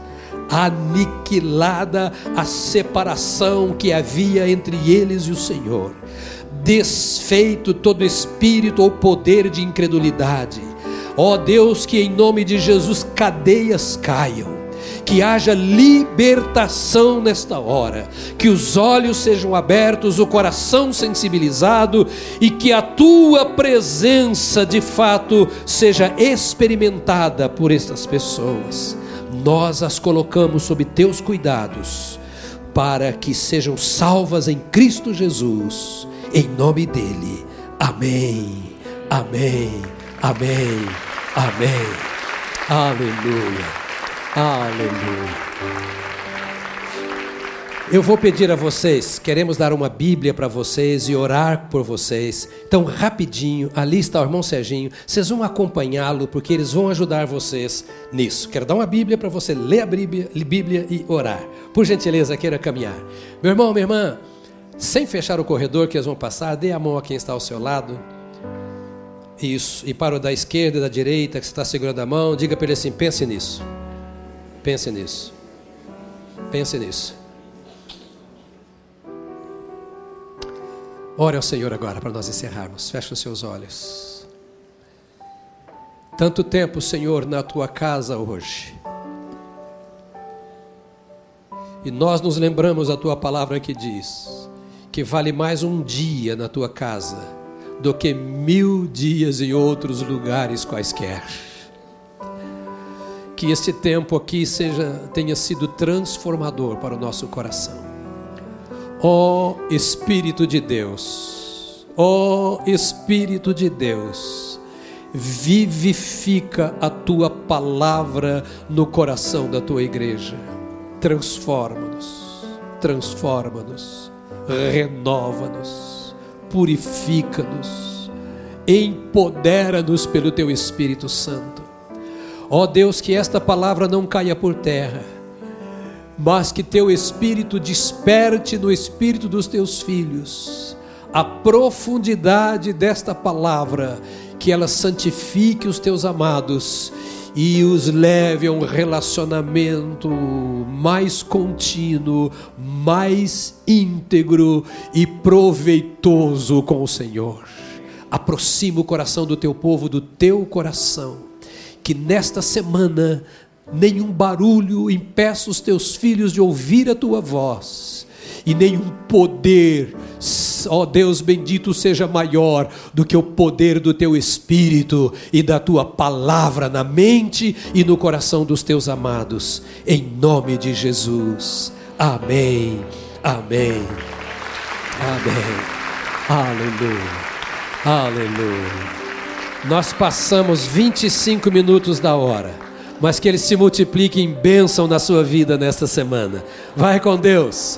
aniquilada a separação que havia entre eles e o Senhor, desfeito todo espírito ou poder de incredulidade Ó oh Deus, que em nome de Jesus cadeias caiam, que haja libertação nesta hora, que os olhos sejam abertos, o coração sensibilizado e que a tua presença de fato seja experimentada por estas pessoas. Nós as colocamos sob teus cuidados para que sejam salvas em Cristo Jesus, em nome dele. Amém. Amém. Amém. Amém. Aleluia. Aleluia. Eu vou pedir a vocês, queremos dar uma Bíblia para vocês e orar por vocês. Então, rapidinho, ali está o irmão Serginho. Vocês vão acompanhá-lo, porque eles vão ajudar vocês nisso. Quero dar uma Bíblia para você ler a Bíblia, Bíblia e orar. Por gentileza, queira caminhar. Meu irmão, minha irmã, sem fechar o corredor que eles vão passar, dê a mão a quem está ao seu lado. Isso. E para o da esquerda e da direita, que você está segurando a mão, diga para ele assim: pense nisso. Pense nisso. Pense nisso. Ore ao Senhor agora para nós encerrarmos. Feche os seus olhos. Tanto tempo, Senhor, na tua casa hoje. E nós nos lembramos a tua palavra que diz que vale mais um dia na tua casa do que mil dias em outros lugares quaisquer. Que este tempo aqui seja tenha sido transformador para o nosso coração. Ó oh, Espírito de Deus, ó oh, Espírito de Deus, vivifica a tua palavra no coração da tua igreja. Transforma-nos, transforma-nos, renova-nos purifica-nos, empodera-nos pelo teu Espírito Santo. Ó Deus, que esta palavra não caia por terra, mas que teu Espírito desperte no espírito dos teus filhos a profundidade desta palavra, que ela santifique os teus amados e os leve a um relacionamento mais contínuo, mais íntegro e proveitoso com o Senhor. Aproxima o coração do teu povo do teu coração, que nesta semana nenhum barulho impeça os teus filhos de ouvir a tua voz e nenhum poder, ó Deus bendito, seja maior do que o poder do teu Espírito e da tua palavra na mente e no coração dos teus amados, em nome de Jesus. Amém, amém, amém, aleluia, aleluia. Nós passamos 25 minutos da hora mas que ele se multiplique em bênção na sua vida nesta semana. Vai com Deus.